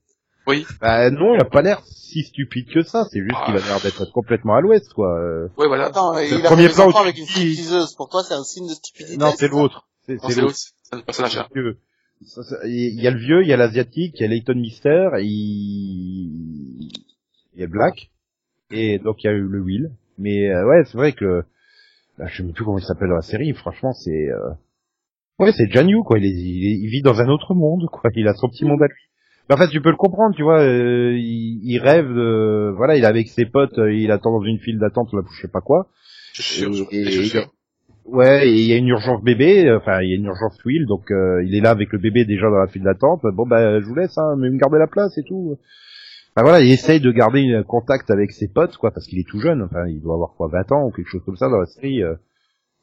Oui. Bah, non, il a pas l'air si stupide que ça, c'est juste Ah. qu'il a l'air d'être complètement à l'ouest, quoi. Euh, Ouais, voilà. Attends, il a premier fait des plan où avec une stripteaseuse. Pour toi, c'est un signe de stupidité. Non, c'est l'autre. C'est l'autre. C'est un personnage il y a le vieux, il y a l'asiatique, il y a Leighton Mister, il il y a le Black, et donc il y a eu le Will. Mais euh, ouais, c'est vrai que là, je sais même plus comment il s'appelle dans la série. Franchement, c'est euh... ouais, c'est Janyu quoi. Il, est, vit dans un autre monde quoi. Il a son petit monde à lui. Mais en fait, tu peux le comprendre, tu vois. euh, il, il rêve, de... voilà, il est avec ses potes, euh, il attend dans une file d'attente, là, je sais pas quoi. Je suis sûr. Et- je suis et- sûr. Ouais, il y a une urgence bébé, euh, enfin il y a une urgence Will, donc euh, il est là avec le bébé déjà dans la file d'attente. Bon bah je vous laisse, hein, mais me garder la place et tout. Enfin voilà, il essaye de garder un contact avec ses potes, quoi, parce qu'il est tout jeune. Enfin, il doit avoir quoi, 20 ans ou quelque chose comme ça dans la série. euh.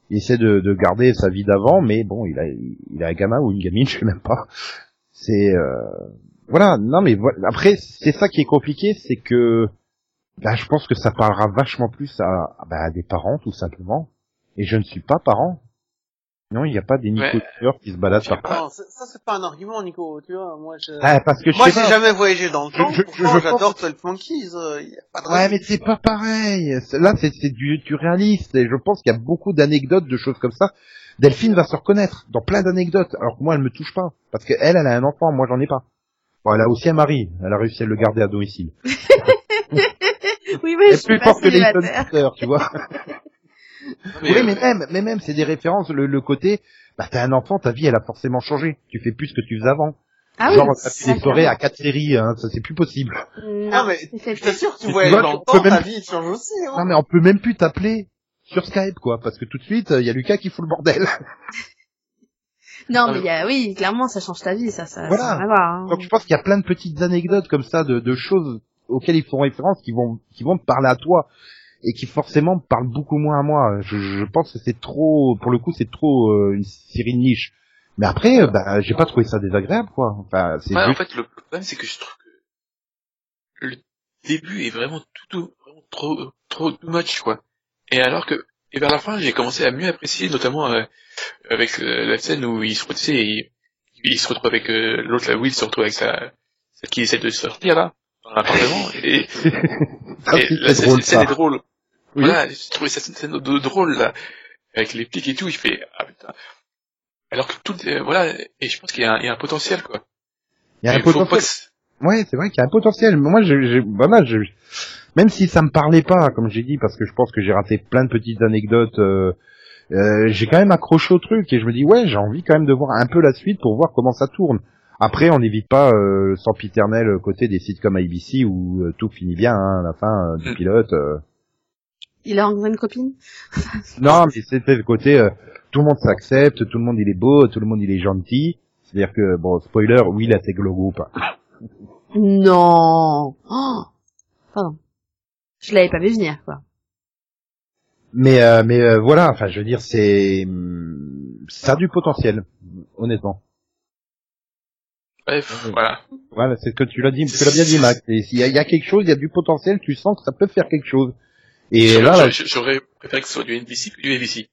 Il essaie de, de garder sa vie d'avant, mais bon, il a, il a un gamin ou une gamine, je sais même pas. C'est euh, voilà, non mais voilà. après c'est ça qui est compliqué, c'est que bah, je pense que ça parlera vachement plus à, bah, à des parents tout simplement. Et je ne suis pas parent. Non, il n'y a pas des Nico Ouais. Tueur qui se baladent par pas. Non, ça, ça, c'est pas un argument, Nico. Tu vois, moi, je... Ah, parce que je moi, sais j'ai jamais voyagé dans le Je- temps. je- pourtant, je j'adore pense- 12 Monkeys. euh, y a pas de Ouais, mais c'est pas pareil. Là, c'est c'est du, du réaliste. Et je pense qu'il y a beaucoup d'anecdotes, de choses comme ça. Delphine va se reconnaître dans plein d'anecdotes. Alors que moi, elle me touche pas. Parce qu'elle, elle a un enfant, moi, j'en ai pas. Bon, elle a aussi un mari. Elle a réussi à le garder à domicile. Oui, mais Elle je est suis plus pas forte que les tu vois. Mais, oui, euh, mais même, mais même, c'est des références. Le, le côté, bah, t'as un enfant, ta vie, elle a forcément changé. Tu fais plus ce que tu faisais avant. Ah Genre, oui, t'as des soirées à quatre séries, hein, ça c'est plus possible. Non, Non, mais je t'assure, tu vois, dans le temps, ta même- vie elle change aussi. Hein. Non mais on peut même plus t'appeler sur Skype quoi, parce que tout de suite il y a Lucas qui fout le bordel. Non, mais y a, oui, clairement, ça change ta vie, ça, ça, Voilà. ça a rien à voir, hein. Donc je pense qu'il y a plein de petites anecdotes comme ça, de, de choses auxquelles ils font référence, qui vont qui vont te parler à toi. Et qui forcément parle beaucoup moins à moi. Je, je pense que c'est trop, pour le coup, c'est trop euh, une série de niche. Mais après, euh, bah, j'ai pas trouvé ça désagréable, quoi. Enfin, c'est Ouais, en juste- fait, le problème, c'est que je trouve que le début est vraiment tout, tout vraiment trop, trop too much, quoi. Et alors que, et vers la fin, j'ai commencé à mieux apprécier, notamment euh, avec euh, la scène où il se retrouve, tu sais, il, il se retrouve avec euh, l'autre, la Will se retrouve avec sa, celle qui essaie de sortir là, l'appartement, et, et c'est scène, drôle, scène ça. est drôle. Oui. Voilà, j'ai trouvé cette scène de- drôle là, avec les pics et tout, il fait, ah putain. Alors que tout, euh, voilà, et je pense qu'il y, a un- il y a un potentiel, quoi. Il y a un potentiel. Ouais, c'est vrai qu'il y a un potentiel. Mais moi, je, je, voilà, je, même si ça me parlait pas, comme j'ai dit, parce que je pense que j'ai raté plein de petites anecdotes, euh, euh, j'ai quand même accroché au truc et je me dis ouais, j'ai envie quand même de voir un peu la suite pour voir comment ça tourne. Après, on n'évite pas euh, le sempiternel côté des sites comme ABC où euh, tout finit bien hein, à la fin euh, du Mm. pilote. euh. Il a rencontré une copine Non, mais c'était le côté euh, tout le monde s'accepte, tout le monde il est beau, tout le monde il est gentil. C'est-à-dire que bon, spoiler, oui, il intègre le groupe. Non oh Pardon. Je l'avais pas vu venir, quoi. Mais euh, mais euh, voilà, enfin je veux dire c'est hum, ça a du potentiel, honnêtement. Bref, Ouais. voilà. Voilà, c'est ce que tu l'as dit, tu l'as bien dit Max. Et s'il y, a- il y a quelque chose, il y a du potentiel, tu sens que ça peut faire quelque chose. Et là, là, J'aurais- préféré que ce soit du NBC que du ABC.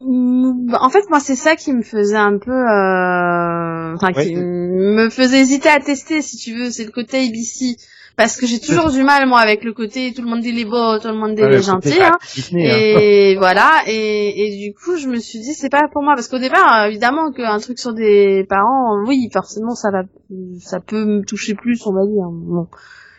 Mm, bah, En fait, moi, c'est ça qui me faisait un peu, euh... enfin, Ouais. qui me faisait hésiter à tester, si tu veux, c'est le côté ABC, parce que j'ai toujours du mal, moi, avec le côté tout le monde dit les beaux, tout le monde dit ouais, les le gentils, hein. Hein. Et voilà, et, et du coup, je me suis dit, c'est pas pour moi, parce qu'au départ, évidemment, qu'un truc sur des parents, oui, forcément, ça va, ça peut me toucher plus, on va dire. Bon.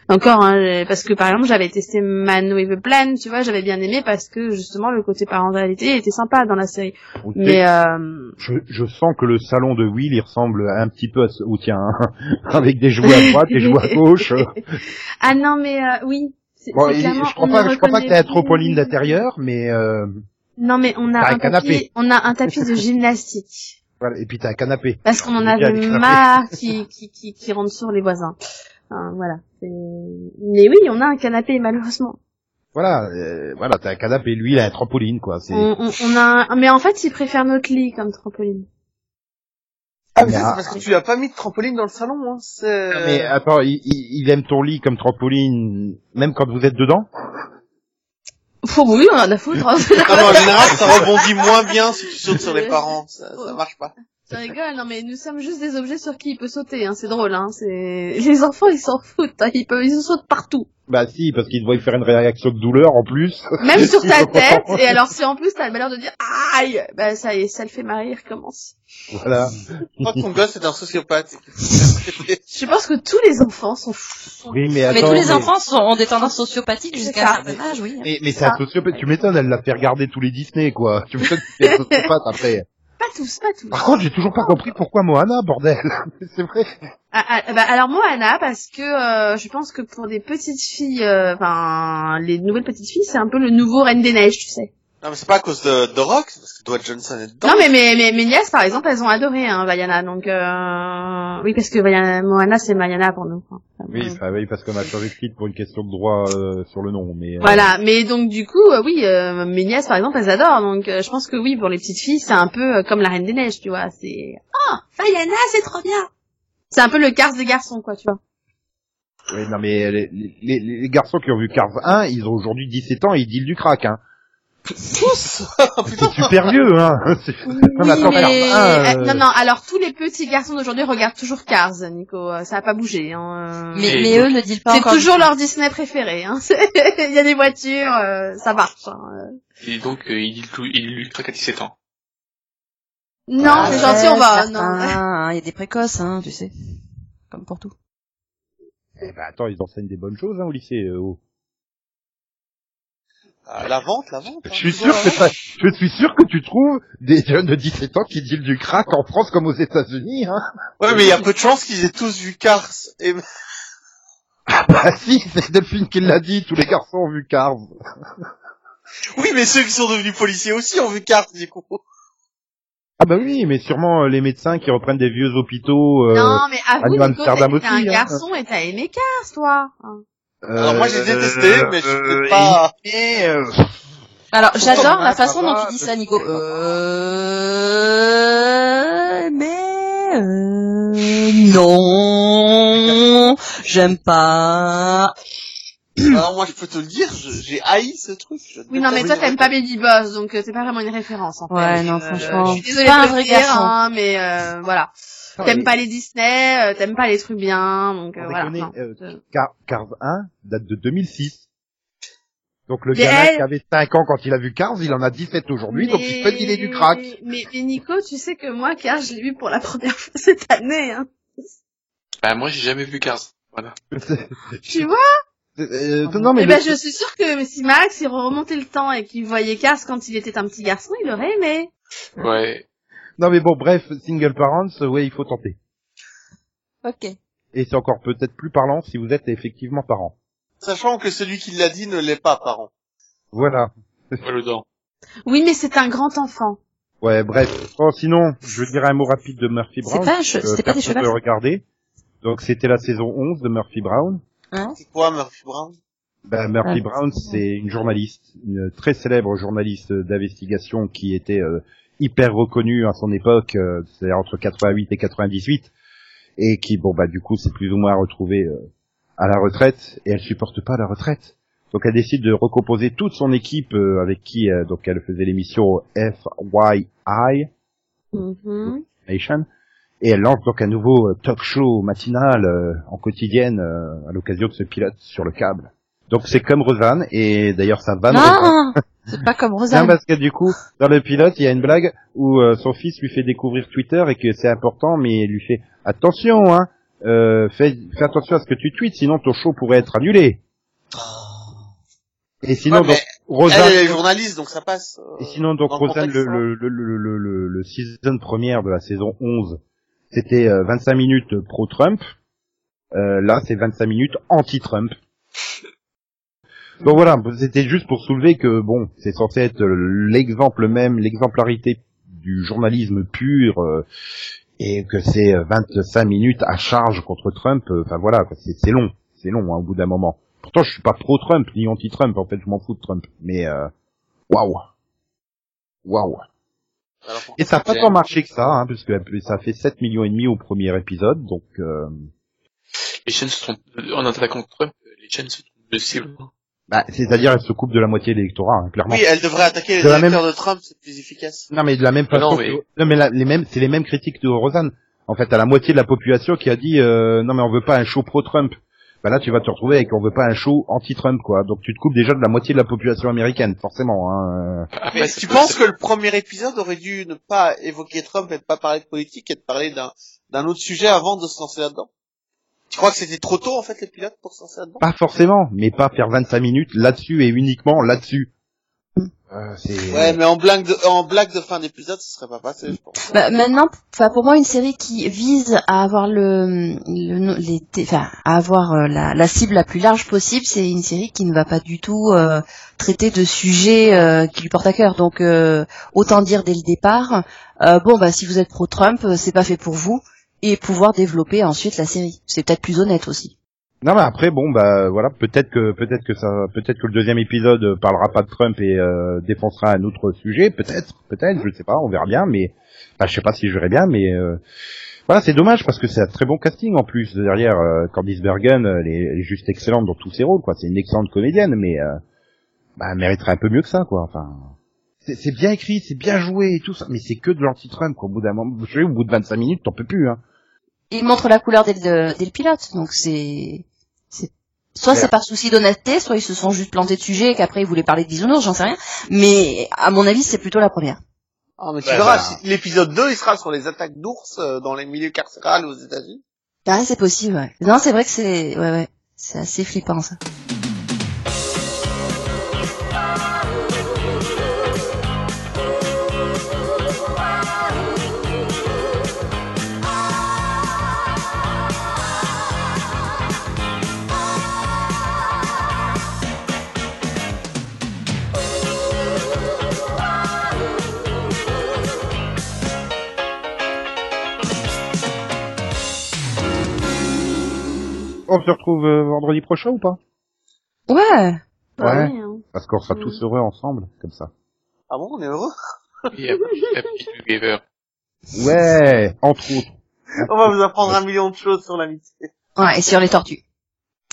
Encore, hein, parce que par exemple, j'avais testé Man with a Plan, tu vois, j'avais bien aimé parce que justement, le côté parentalité était sympa dans la série. Mais euh, je, je sens que le salon de Will, il ressemble un petit peu à ce- au tien, hein. avec des jouets à droite, des jouets à gauche. ah non, mais euh, oui. Bon, clairement, je crois pas, je crois pas que reconnaît trampoline plus- d'intérieur, mais euh, Non, mais on a un un canapé. tapis, on a un tapis de gymnastique. voilà. Et puis t'as un canapé. Parce qu'on en avait marre qui, qui, qui, qui rentre sur les voisins. Enfin, voilà. c'est- Mais oui, on a un canapé, malheureusement. Voilà, euh, voilà, t'as un canapé. Lui, il a un trampoline, quoi. C'est. On, on, on a un... Mais en fait, il préfère notre lit comme trampoline. Ah, mais c'est parce que tu lui as pas mis de trampoline dans le salon, hein. C'est... Ah, Mais attends, il, il- il aime ton lit comme trampoline, même quand vous êtes dedans Oh oui, on en a foutre. hein. Ah, mais en général, ça rebondit moins bien si tu sautes sur les parents. Ça, ça marche pas. Tu rigoles, non mais nous sommes juste des objets sur qui il peut sauter, hein. c'est drôle, hein. C'est les enfants ils s'en foutent, hein. ils peuvent ils sautent partout, Bah si, parce qu'il doit y faire une réaction de douleur en plus. même sur ta tête. Et alors si en plus t'as le malheur de dire aïe, bah ça y est, ça le fait marrer, il recommence. Voilà. Je crois que ton gosse est un sociopathe. Je pense que tous les enfants sont fous. Oui, mais Mais attends. tous les enfants sont, ont des tendances sociopathiques jusqu'à un ça. certain âge, oui. Mais, mais c'est un sociopathe. Tu m'étonnes, elle l'a fait regarder tous les Disney, quoi. Tu m'étonnes que c'est un sociopathe après. Pas tous, pas tous. Par contre, j'ai toujours pas compris pourquoi Moana, bordel. c'est vrai. Ah, ah, bah, alors moi Anna parce que euh, je pense que pour des petites filles, euh, enfin les nouvelles petites filles, c'est un peu le nouveau Reine des Neiges, tu sais. Non, mais c'est pas à cause de, de Rock, c'est parce que Dwayne Johnson est dedans. Non mais mes, mes, mes nièces par exemple elles ont adoré hein, Vaiana donc euh... oui parce que Vaiana, Moana c'est Vaiana pour nous. Enfin, Oui, enfin, oui, parce qu'on a changé de titre pour une question de droit euh, sur le nom, mais. euh, Voilà, mais donc du coup, euh, oui, euh, mes nièces par exemple, elles adorent. Donc euh, je pense que oui, pour les petites filles, c'est un peu euh, comme la Reine des Neiges, tu vois. C'est oh, Vaiana, c'est trop bien. C'est un peu le Cars des garçons, quoi, tu vois. Oui, non, mais les, les, les garçons qui ont vu Cars 1, ils ont aujourd'hui 17 ans et ils dealent du crack, hein. Tous C'est super vieux, hein. C'est- Non, mais 1, euh, euh, non, non. Alors tous les petits garçons d'aujourd'hui regardent toujours Cars, Nico. Euh, Ça a pas bougé. Hein. Mais, eux ne disent pas C'est toujours leur Disney préféré. Hein. Il y a des voitures, euh, ça marche. Hein. Et donc, euh, il dit tout, il lui craque à 17 ans. Non, Ah, c'est gentil, on va. Non. hein, Il y a des précoces, hein, tu sais. Comme pour tout. Eh ben, attends, ils enseignent des bonnes choses, hein, au lycée, euh, oh. Ah, la vente, la vente. hein. Je suis sûr que ça, je suis sûr que tu trouves des jeunes de 17 ans qui dealent du crack en France comme aux États-Unis, hein. Ouais, mais il y a peu de chances qu'ils aient tous vu Cars. Et... Bah si, c'est Delphine qui l'a dit, tous les garçons ont vu Cars. Oui, mais ceux qui sont devenus policiers aussi ont vu Cars, du coup. Ah bah oui, mais sûrement euh, les médecins qui reprennent des vieux hôpitaux. euh, Non, mais New Nico, Amsterdam t'es t'es un aussi, hein. garçon et t'as aimé Cars, toi. hein. Alors moi j'ai détesté, Euh, mais je euh, peux pas... et- euh, Alors, j'adore la façon dont tu dis ça Nico. Euh... Mais... Euh... Non... J'aime pas... Alors moi je peux te le dire, j'ai haï ce truc. je Oui, non, mais toi, t'aimes pas Baby Boss, donc euh, c'est pas vraiment une référence, en fait. Ouais, non, Euh, franchement, je suis désolée pas un vrai dire, garçon. hein, mais euh, voilà. Ah, T'aimes mais- pas les Disney, euh, t'aimes pas les trucs bien, donc euh, voilà. non. euh, Euh, Car- Cars 1 date de 2006. Donc le Mais gamin elle- qui avait 5 ans quand il a vu Cars, il en a 17 aujourd'hui, donc il peut dealer du crack. Mais, mais Nico, tu sais que moi, car je l'ai vu pour la première fois cette année, hein. Bah, moi, j'ai jamais vu Cars. Voilà. Tu vois? Euh, non mais Eh le- ben, je suis sûre que si Max, il remontait le temps et qu'il voyait Cars quand il était un petit garçon, il aurait aimé. Ouais. Non mais bon bref, single parents, euh, ouais il faut tenter. Ok. Et c'est encore peut-être plus parlant si vous êtes effectivement parent. Sachant que celui qui l'a dit ne l'est pas, parent. Voilà. Oui, mais c'est un grand enfant. Ouais bref. Bon sinon, je dirais un mot rapide de Murphy C'est Brown. pas, un che- que c'était pas des peut regarder. Donc c'était la saison 11 de Murphy Brown. C'est quoi Murphy Brown? Ben, Murphy Ouais. Brown, c'est une journaliste, une très célèbre journaliste d'investigation qui était euh, hyper reconnue à son époque, euh, c'est entre 88 et 98, et qui, bon bah du coup, c'est plus ou moins retrouvée euh, à la retraite, et elle supporte pas la retraite. Donc elle décide de recomposer toute son équipe euh, avec qui euh, donc elle faisait l'émission FYI Mhm. Nation, et elle lance donc un nouveau euh, talk show matinal euh, en quotidienne euh, à l'occasion de ce pilote sur le câble. Donc c'est comme Rosanne, et d'ailleurs ça va Non, c'est pas comme Non, Rosanne. parce que du coup, dans le pilote, il y a une blague où euh, son fils lui fait découvrir Twitter et que c'est important, mais il lui fait attention, hein, euh, fais, fais attention à ce que tu tweets, sinon ton show pourrait être annulé. Et sinon, Ouais, donc, Rosanne, Elle, est journaliste, donc ça passe. euh, et sinon donc Rosanne, le, hein. le, le, le, le, le, le season première de la saison 11, c'était euh, 25 minutes pro-Trump. Euh, là, c'est 25 minutes anti-Trump. Donc voilà, c'était juste pour soulever que bon, c'est censé être l'exemple même, l'exemplarité du journalisme pur, euh, et que c'est 25 minutes à charge contre Trump. euh, Enfin voilà, c'est long, c'est long hein, au bout d'un moment. Pourtant, je suis pas pro-Trump ni anti-Trump. En fait, je m'en fous de Trump. Mais euh, waouh, waouh. Et ça n'a pas tant marché que ça, hein, puisque ça fait 7 millions et demi au premier épisode, donc euh, Les chaînes se trompent, en attaquant Trump, les chaînes se trompent de cible. Bah, c'est-à-dire elle se coupe de la moitié de l'électorat, hein, clairement. Oui, elle devrait attaquer les De la électeurs de Trump, c'est plus efficace. Non, mais de la même Ah façon. non, que- mais- non, mais la- les mêmes, c'est les mêmes critiques de Rosanne. En fait, à la moitié de la population qui a dit euh, non mais on veut pas un show pro-Trump. Bah là, tu vas te retrouver avec on veut pas un show anti-Trump quoi. Donc tu te coupes déjà de la moitié de la population américaine, forcément. Hein. Après, Mais ça tu penses que le premier épisode aurait dû ne pas évoquer Trump et ne pas parler de politique et de parler d'un d'un autre sujet avant de se lancer là-dedans? Tu crois que c'était trop tôt en fait les pilotes pour se lancer là-dedans? Pas forcément, mais pas faire 25 minutes là-dessus et uniquement là-dessus. Euh, c'est- Ouais, mais en blague de en blague de fin d'épisode, ce serait pas passé, je pense. Bah, maintenant, enfin pour moi, une série qui vise à avoir le, le les, enfin, à avoir euh, la, la cible la plus large possible, c'est une série qui ne va pas du tout euh, traiter de sujets euh, qui lui portent à cœur. Donc, euh, autant dire dès le départ, euh, bon bah si vous êtes pro Trump, c'est pas fait pour vous, et pouvoir développer ensuite la série. C'est peut-être plus honnête aussi. Non mais après bon bah voilà peut-être que peut-être que ça peut-être que le deuxième épisode parlera pas de Trump et euh, défoncera un autre sujet peut-être peut-être je sais pas on verra bien mais enfin je sais pas si je verrai bien mais euh, voilà c'est dommage parce que c'est un très bon casting en plus derrière euh, Candice Bergen elle est, juste excellente dans tous ses rôles quoi c'est une excellente comédienne mais euh, bah elle mériterait un peu mieux que ça quoi enfin c'est bien écrit c'est bien joué et tout ça mais c'est que de l'anti-Trump quoi au bout d'un moment au bout de 25 minutes t'en peux plus hein Il montre la couleur dès le, dès le pilote, donc c'est, c'est soit c'est par souci d'honnêteté, soit ils se sont juste plantés de sujet et qu'après ils voulaient parler de bisounours, j'en sais rien. Mais à mon avis, c'est plutôt la première. Ah, mais tu Ouais, verras, bah. l'épisode 2, il sera sur les attaques d'ours euh, dans les milieux carcérales aux États-Unis. Ah, c'est possible, ouais. Non, c'est vrai que c'est, ouais, ouais. C'est assez flippant, ça. On se retrouve euh, vendredi prochain ou pas? Ouais. Bah Ouais. oui, hein. Parce qu'on sera tous heureux ensemble, comme ça. Ah bon, on est heureux? La petite Gaver. Ouais, entre autres. On va vous apprendre un million de choses sur l'amitié. Ouais, et sur les tortues.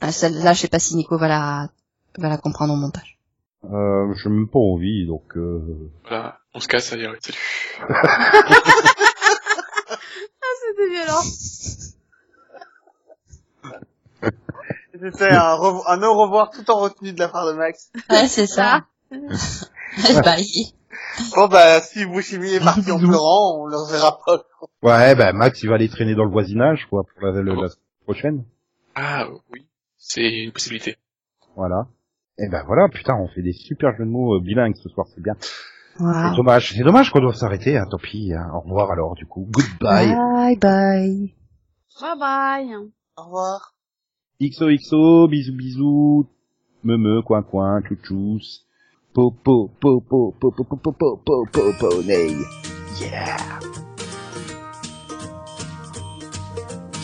Ah, Celle-là, je sais pas si Nico va la, va la comprendre au montage. Euh, j'ai même pas envie, donc euh... Voilà. On se casse, allez, salut. C'était violent. C'était un, un au revoir tout en retenue de la part de Max. Ouais, c'est ça. Bye. Bon bah, si Bushimi est parti en pleurant, on le reverra pas. Ouais, bah Max, il va aller traîner dans le voisinage, quoi, pour la, le- la semaine prochaine. Ah, oui. C'est une possibilité. Voilà. Et ben voilà, putain, on fait des super jeux de mots euh, bilingues ce soir, c'est bien. C'est dommage, c'est dommage qu'on doive s'arrêter, hein, tant pis. hein. Au revoir alors, du coup. Goodbye. Bye bye. Bye bye. Au revoir. XOXO, bisous bisous, meumeu, coin coin, chouchous, popo, popo, popo, popo, popo, popo, ney. Yeah!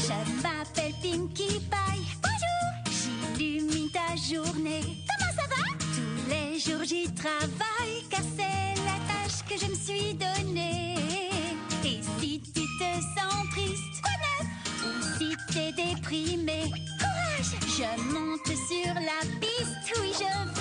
Je m'appelle Pinkie Pie. Bonjour! J'illumine ta journée. Comment ça va? Tous les jours j'y travaille, car c'est la tâche que je me suis donnée. Et si tu te sens triste, ou si t'es déprimé, je monte sur la piste, oui je